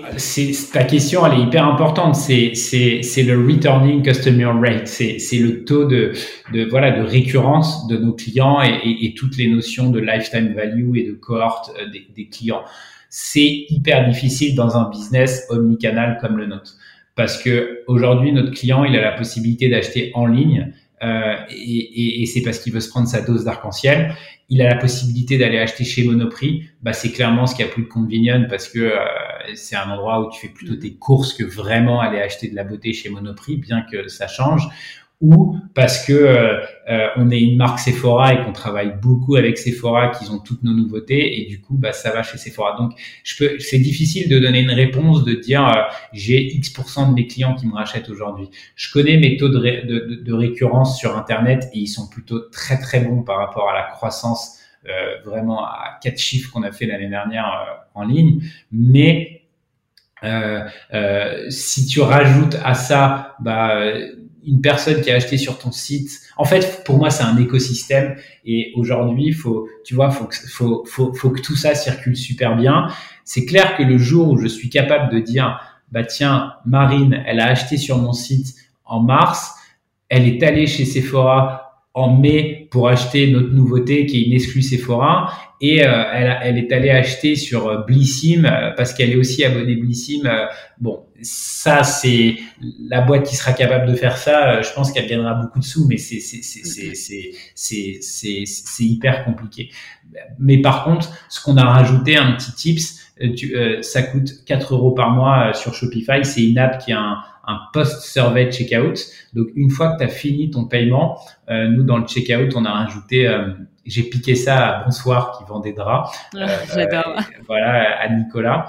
[SPEAKER 1] ta question, elle est hyper importante. C'est, le returning customer rate. C'est, le taux de, récurrence de nos clients et, toutes les notions de lifetime value et de cohorte euh, des, des clients. C'est hyper difficile dans un business omnicanal comme le nôtre. Parce que aujourd'hui, notre client, il a la possibilité d'acheter en ligne euh, et, et, et c'est parce qu'il veut se prendre sa dose d'arc-en-ciel. Il a la possibilité d'aller acheter chez Monoprix. Bah, c'est clairement ce qu'il y a plus de convenient parce que euh, c'est un endroit où tu fais plutôt tes courses que vraiment aller acheter de la beauté chez Monoprix, bien que ça change ou parce que euh, euh, on est une marque Sephora et qu'on travaille beaucoup avec Sephora, qu'ils ont toutes nos nouveautés et du coup bah ça va chez Sephora. Donc je peux, c'est difficile de donner une réponse de dire euh, j'ai X% de mes clients qui me rachètent aujourd'hui. Je connais mes taux de, de, récurrence sur internet et ils sont plutôt très très bons par rapport à la croissance euh, vraiment à quatre chiffres qu'on a fait l'année dernière euh, en ligne, mais si tu rajoutes à ça bah une personne qui a acheté sur ton site. En fait, pour moi, c'est un écosystème. Et aujourd'hui, faut, tu vois, faut, faut, faut, faut que tout ça circule super bien. C'est clair que le jour où je suis capable de dire, bah tiens, Marine, elle a acheté sur mon site en mars, elle est allée chez Sephora en mai pour acheter notre nouveauté qui est une exclue Sephora et euh, elle, elle, est allée acheter sur euh, Blissim euh, parce qu'elle est aussi abonnée Blissim. bon, ça c'est la boîte qui sera capable de faire ça. Je pense qu'elle gagnera beaucoup de sous, mais c'est c'est c'est c'est c'est c'est hyper compliqué. Mais par contre, ce qu'on a rajouté un petit tips, tu, ça coûte 4 euros par mois sur Shopify. C'est une app qui a un un post-survey checkout. Donc, une fois que tu as fini ton paiement, euh, nous, dans le checkout, on a rajouté, euh, j'ai piqué ça à Bonsoir qui vend des draps.
[SPEAKER 2] Ah, j'adore.
[SPEAKER 1] Euh, voilà, à Nicolas.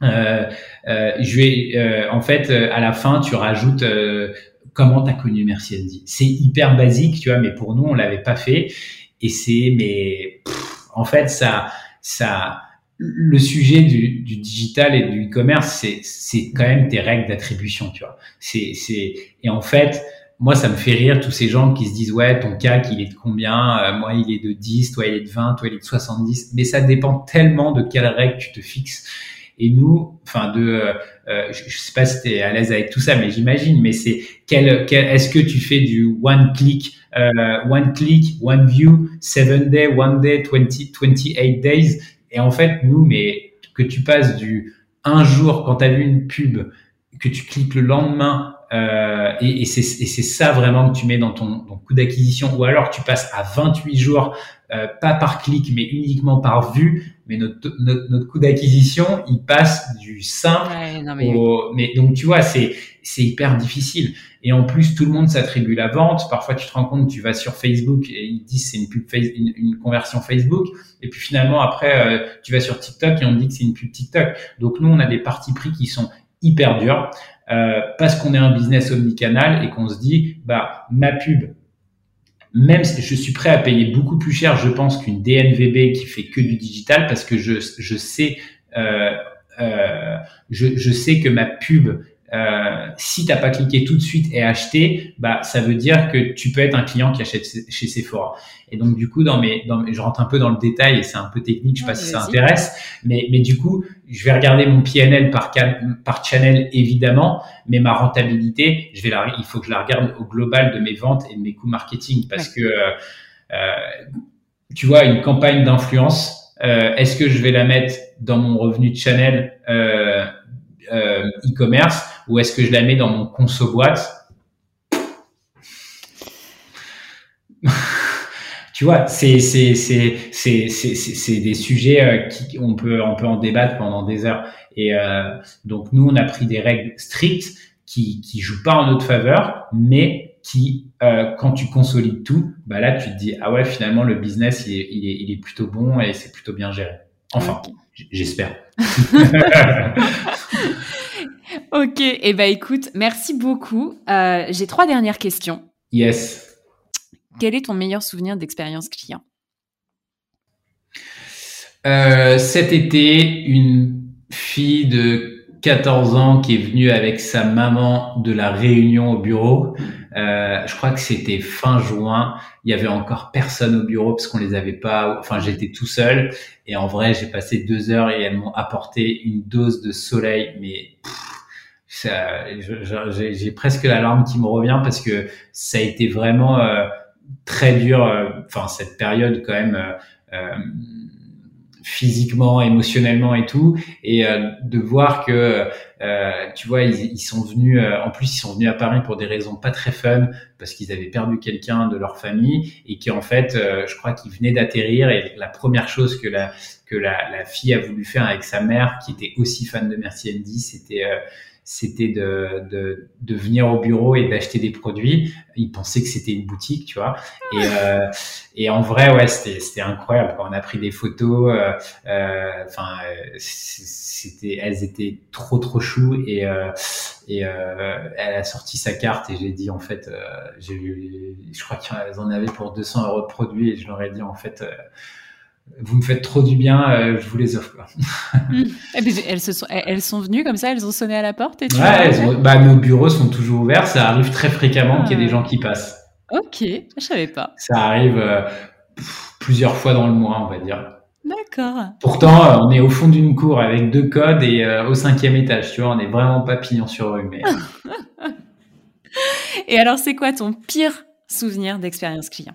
[SPEAKER 1] je vais, en fait, à la fin, tu rajoutes comment tu as connu Merci Andy. C'est hyper basique, tu vois, mais pour nous, on l'avait pas fait. Et c'est, mais en fait, ça, ça, le sujet du, du, digital et du e-commerce, c'est, quand même tes règles d'attribution, tu vois. C'est, et en fait, moi, ça me fait rire tous ces gens qui se disent, ouais, ton CAC, il est de combien? Euh, moi, il est de 10, toi, il est de 20, toi, il est de 70. Mais ça dépend tellement de quelles règles tu te fixes. Et nous, enfin, de, euh, euh je, sais pas si tu es à l'aise avec tout ça, mais j'imagine, mais c'est quel, quel est-ce que tu fais du one click, euh, one click, one view, seven day, one day, 20, 28 days? Et en fait, nous, mais que tu passes du un jour quand tu as vu une pub, que tu cliques le lendemain, euh, et, et c'est ça vraiment que tu mets dans ton, ton coût d'acquisition, ou alors tu passes à 28 jours, euh, pas par clic, mais uniquement par vue, mais notre, notre, notre coût d'acquisition, il passe du simple mais... au... Mais donc, tu vois, c'est c'est hyper difficile. Et en plus, tout le monde s'attribue la vente. Parfois, tu te rends compte, tu vas sur Facebook et ils disent c'est une pub, une, une, conversion Facebook. Et puis finalement, après, euh, tu vas sur TikTok et on te dit que c'est une pub TikTok. Donc nous, on a des parties pris qui sont hyper durs euh, parce qu'on est un business omnicanal et qu'on se dit, bah ma pub, même si je suis prêt à payer beaucoup plus cher, je pense qu'une DNVB qui fait que du digital parce que je, je sais euh, euh, je, je, sais que ma pub euh, si t'as pas cliqué tout de suite et acheté, bah ça veut dire que tu peux être un client qui achète chez Sephora. Et donc du coup, dans mes, dans je rentre un peu dans le détail et c'est un peu technique, je sais pas si ça intéresse, mais mais du coup, je vais regarder mon PNL par par channel évidemment, mais ma rentabilité, je vais la, il faut que je la regarde au global de mes ventes et de mes coûts marketing parce que euh, euh, tu vois une campagne d'influence, euh, est-ce que je vais la mettre dans mon revenu de channel euh, e-commerce? Ou est-ce que je la mets dans mon conso boîte Tu vois, c'est c'est c'est c'est c'est des sujets euh, qui on peut on peut en débattre pendant des heures. Et euh, donc nous on a pris des règles strictes qui qui jouent pas en notre faveur mais qui quand tu consolides tout bah là tu te dis ah ouais finalement le business il est il est, il est plutôt bon et c'est plutôt bien géré. Enfin j'espère
[SPEAKER 2] ok, et eh ben écoute, merci beaucoup. Euh, j'ai trois dernières questions.
[SPEAKER 1] Yes.
[SPEAKER 2] Quel est ton meilleur souvenir d'expérience client?
[SPEAKER 1] Euh, Cet été, une fille de 14 ans qui est venue avec sa maman de la réunion au bureau. Euh, je crois que c'était fin juin. Il y avait encore personne au bureau parce qu'on les avait pas. Enfin, j'étais tout seul. Et en vrai, j'ai passé deux heures et elles m'ont apporté une dose de soleil, mais j'ai presque la larme qui me revient parce que ça a été vraiment euh, très dur. Euh, enfin, cette période quand même. Euh, physiquement, émotionnellement et tout, et euh, de voir que euh, tu vois ils, ils sont venus, euh, en plus ils sont venus à Paris pour des raisons pas très fun parce qu'ils avaient perdu quelqu'un de leur famille et qui en fait, je crois qu'ils venaient d'atterrir et la première chose que la que la, la, fille a voulu faire avec sa mère qui était aussi fan de Merci Andy, c'était c'était de, de, de, venir au bureau et d'acheter des produits. Ils pensaient que c'était une boutique, tu vois. Et, euh, et en vrai, ouais, c'était, c'était incroyable. Quand on a pris des photos, euh, euh, enfin, euh, c'était, elles étaient trop trop chou et euh, et euh, elle a sorti sa carte et j'ai dit en fait, j'ai, je crois qu'elles en avaient pour 200 euros de produits et je leur ai dit en fait vous me faites trop du bien, je vous les offre.
[SPEAKER 2] Elles, se sont, elles sont venues comme ça, elles ont sonné à la porte et tu
[SPEAKER 1] ouais, bah, nos bureaux sont toujours ouverts, ça arrive très fréquemment qu'il y ait des ah. gens qui passent.
[SPEAKER 2] Ok, je savais pas.
[SPEAKER 1] Ça arrive plusieurs fois dans le mois, on va dire.
[SPEAKER 2] D'accord.
[SPEAKER 1] Pourtant, euh, on est au fond d'une cour avec deux codes et euh, au cinquième étage, tu vois, on n'est vraiment pas pignon sur rue. Mais...
[SPEAKER 2] et alors, c'est quoi ton pire souvenir d'expérience client?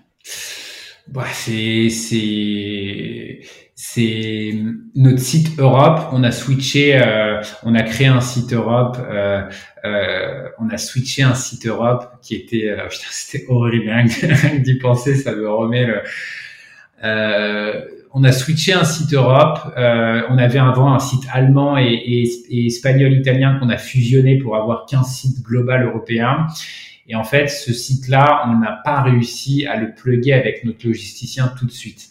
[SPEAKER 1] Bah, c'est c'est c'est notre site Europe. On a switché, euh, on a créé un site Europe. on a switché un site Europe qui était, putain, c'était horrible. D'y penser, ça me remet le euh, on a switché un site Europe. Euh, on avait avant un site allemand et, espagnol-italien qu'on a fusionné pour avoir qu'un site global européen. Et en fait, ce site-là, on n'a pas réussi à le plugger avec notre logisticien tout de suite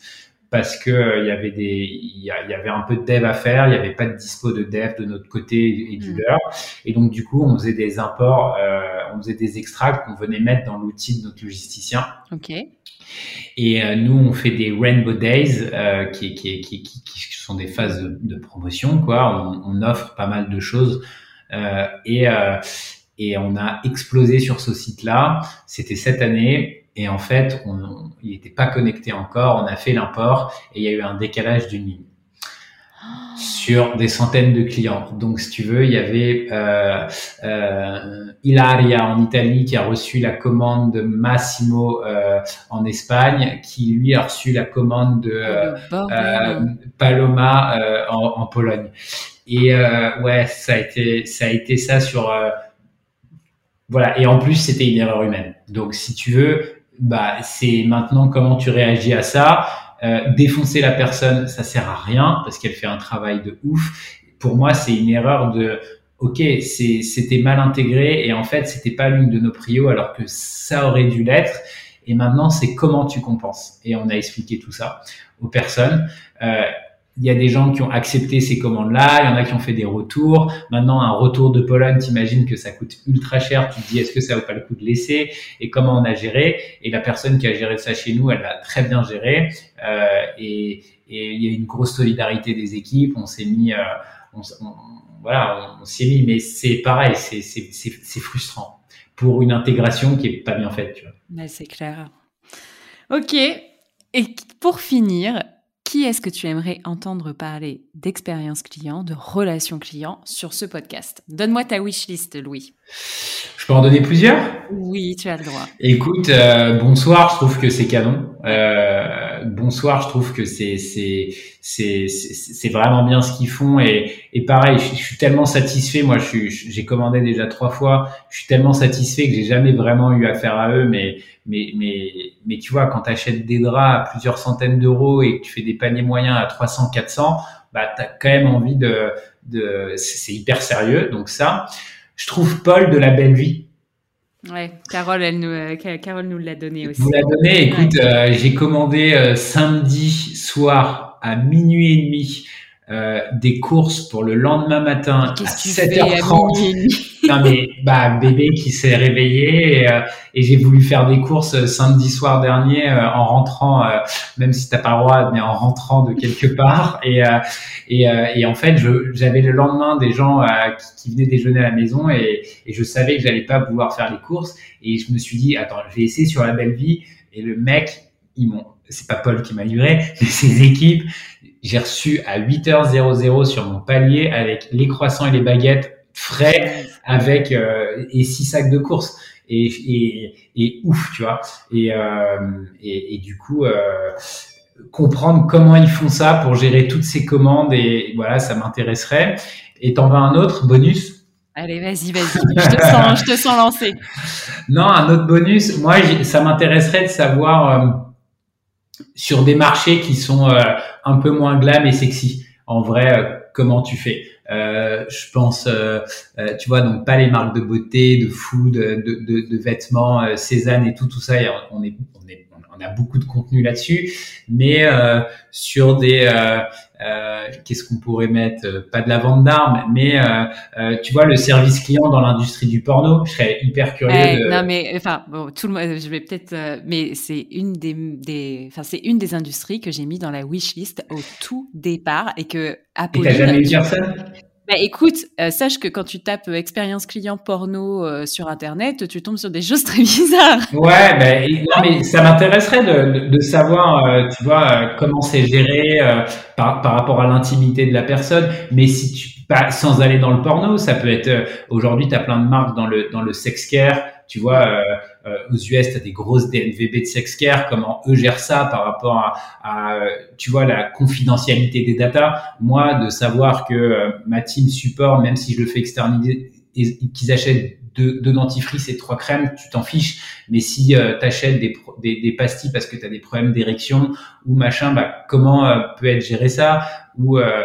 [SPEAKER 1] parce que euh, il y avait des il y, avait un peu de dev à faire, il n'y avait pas de dispo de dev de notre côté et du mm. leur, et donc du coup on faisait des imports, euh, on faisait des extracts qu'on venait mettre dans l'outil de notre logisticien.
[SPEAKER 2] Ok.
[SPEAKER 1] Et euh, nous, on fait des Rainbow Days, euh, qui, qui, qui, qui, sont des phases de, de promotion, quoi. On, on, offre pas mal de choses. Euh, et, euh, et on a explosé sur ce site-là. C'était cette année. Et en fait, on, il n'était pas connecté encore. On a fait l'import et il y a eu un décalage d'une ligne sur des centaines de clients. Donc, si tu veux, il y avait euh, euh, Ilaria en Italie qui a reçu la commande de Massimo euh, en Espagne, qui lui a reçu la commande de euh, euh, Paloma euh, en, en, Pologne. Et ouais, ça a été ça a été ça sur voilà. Et en plus, c'était une erreur humaine. Donc, si tu veux, bah c'est maintenant comment tu réagis à ça. Euh, défoncer la personne, ça sert à rien parce qu'elle fait un travail de ouf. Pour moi, c'est une erreur de ok, c'était mal intégré et en fait, c'était pas l'une de nos prios alors que ça aurait dû l'être. Et maintenant, c'est comment tu compenses. Et on a expliqué tout ça aux personnes. Euh, il y a des gens qui ont accepté ces commandes-là, il y en a qui ont fait des retours. Maintenant, un retour de Pologne, t'imagines que ça coûte ultra cher. Tu te dis, est-ce que ça vaut pas le coup de laisser? Et comment on a géré? Et la personne qui a géré ça chez nous, elle l'a très bien géré. Euh, et, et, il y a une grosse solidarité des équipes. On s'est mis, euh, on, voilà, on, s'est mis. Mais c'est pareil, c'est frustrant pour une intégration qui est pas bien faite.
[SPEAKER 2] C'est clair. Ok. Et pour finir, qui est-ce que tu aimerais entendre parler d'expérience client, de relations client sur ce podcast? Donne-moi ta wishlist, Louis.
[SPEAKER 1] Je peux en donner plusieurs?
[SPEAKER 2] Oui, tu as le droit.
[SPEAKER 1] Écoute, euh, bonsoir, je trouve que c'est canon. Euh, bonsoir, je trouve que c'est c'est c'est vraiment bien ce qu'ils font et pareil, je, suis tellement satisfait. Moi, je j'ai commandé déjà trois fois. Je suis tellement satisfait que j'ai jamais vraiment eu affaire à eux, mais mais, tu vois, quand tu achètes des draps à plusieurs centaines d'euros et que tu fais des paniers moyens à 300, 400, bah, tu as quand même envie de... de c'est hyper sérieux. Donc ça, je trouve Paul de la belle vie.
[SPEAKER 2] Ouais, Carole, elle nous, euh, Carole nous l'a donné aussi.
[SPEAKER 1] Vous l'a donné. Écoute, euh, j'ai commandé euh, samedi soir à minuit et demi euh, des courses pour le lendemain matin à 7h30. non mais bah bébé qui s'est réveillé et, euh, et j'ai voulu faire des courses euh, samedi soir dernier en rentrant, même si t'as pas le droit, mais en rentrant de quelque part. Et et, et en fait, j'avais le lendemain des gens qui, qui, venaient déjeuner à la maison et, et je savais que j'allais pas pouvoir faire les courses. Et je me suis dit attends, je vais essayer sur la belle vie. Et le mec, ils m'ont c'est pas Paul qui m'a livré, mais ses équipes, j'ai reçu à 8h00 sur mon palier avec les croissants et les baguettes frais avec euh, et six sacs de courses et, et, et ouf tu vois et, euh, et, et, du coup euh, comprendre comment ils font ça pour gérer toutes ces commandes et voilà ça m'intéresserait et t'en vas un autre bonus?
[SPEAKER 2] Allez, vas-y, vas-y. Je te sens, je te sens lancé.
[SPEAKER 1] Non, un autre bonus. Moi, ça m'intéresserait de savoir euh, sur des marchés qui sont euh, un peu moins glam et sexy. En vrai, euh, comment tu fais? Euh, Je pense, tu vois, donc pas les marques de beauté, de food, de, de, vêtements, Cézanne et tout, tout ça. on est, on est, on a beaucoup de contenu là-dessus, mais sur des, euh, euh, qu'est-ce qu'on pourrait mettre Pas de la vente d'armes, mais tu vois le service client dans l'industrie du porno. Je serais hyper curieux. de...
[SPEAKER 2] Non, mais enfin, bon, tout le monde, je vais peut-être, mais c'est une des, des, enfin, c'est une des industries que j'ai mis dans la wishlist au tout départ et que
[SPEAKER 1] Apolline. Et t'as jamais eu personne?
[SPEAKER 2] Bah, écoute, euh, sache que quand tu tapes euh, expérience client porno euh, sur Internet, tu tombes sur des choses très bizarres.
[SPEAKER 1] Ouais, bah, non, mais ça m'intéresserait de, de, savoir, tu vois, comment c'est géré par, par rapport à l'intimité de la personne. Mais si tu, pas, sans aller dans le porno, ça peut être, aujourd'hui, tu as plein de marques dans le, dans le sex care tu vois, euh, euh, aux US, tu as des grosses DNVB de sex care, comment eux gèrent ça par rapport à, à tu vois, la confidentialité des datas. Moi, de savoir que euh, ma team support, même si je le fais externaliser, qu'ils achètent deux, deux, dentifrices et trois crèmes, tu t'en fiches. Mais si euh, tu achètes des, des, des, pastilles parce que tu as des problèmes d'érection ou machin, bah, comment euh, peut être géré ça? Ou
[SPEAKER 2] euh,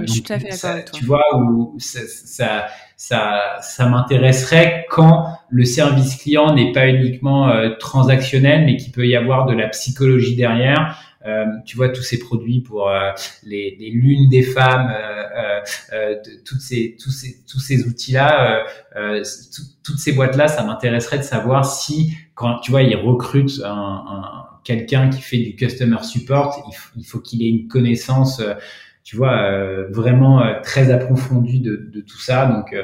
[SPEAKER 2] je suis tout à fait d'accord avec toi.
[SPEAKER 1] Tu vois, ou ça, ça, ça, ça m'intéresserait quand le service client n'est pas uniquement transactionnel, mais qu'il peut y avoir de la psychologie derrière. Euh, tu vois tous ces produits pour euh, les, les, lunes des femmes, euh, euh de, toutes ces, tous ces, tous ces outils-là, toutes ces boîtes-là, ça m'intéresserait de savoir si, quand tu vois, ils recrutent un, un quelqu'un qui fait du customer support, il, faut qu'il ait une connaissance tu vois, vraiment très approfondie de, de, tout ça. Donc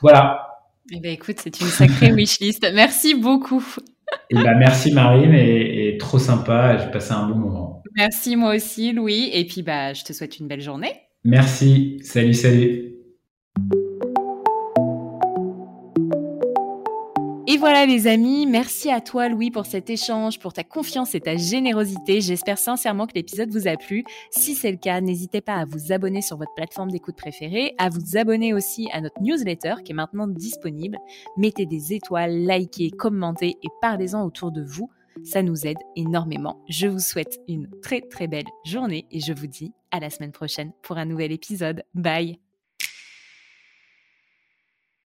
[SPEAKER 1] voilà.
[SPEAKER 2] Eh ben, écoute, c'est une sacrée wishlist. Merci beaucoup.
[SPEAKER 1] Et ben, merci Marine et, et trop sympa. J'ai passé un bon moment.
[SPEAKER 2] Merci moi aussi Louis. Et puis bah, je te souhaite une belle journée.
[SPEAKER 1] Merci. Salut, salut.
[SPEAKER 2] Et voilà les amis, merci à toi Louis pour cet échange, pour ta confiance et ta générosité. J'espère sincèrement que l'épisode vous a plu. Si c'est le cas, n'hésitez pas à vous abonner sur votre plateforme d'écoute préférée, à vous abonner aussi à notre newsletter qui est maintenant disponible. Mettez des étoiles, likez, commentez et parlez-en autour de vous. Ça nous aide énormément. Je vous souhaite une très très belle journée et je vous dis à la semaine prochaine pour un nouvel épisode. Bye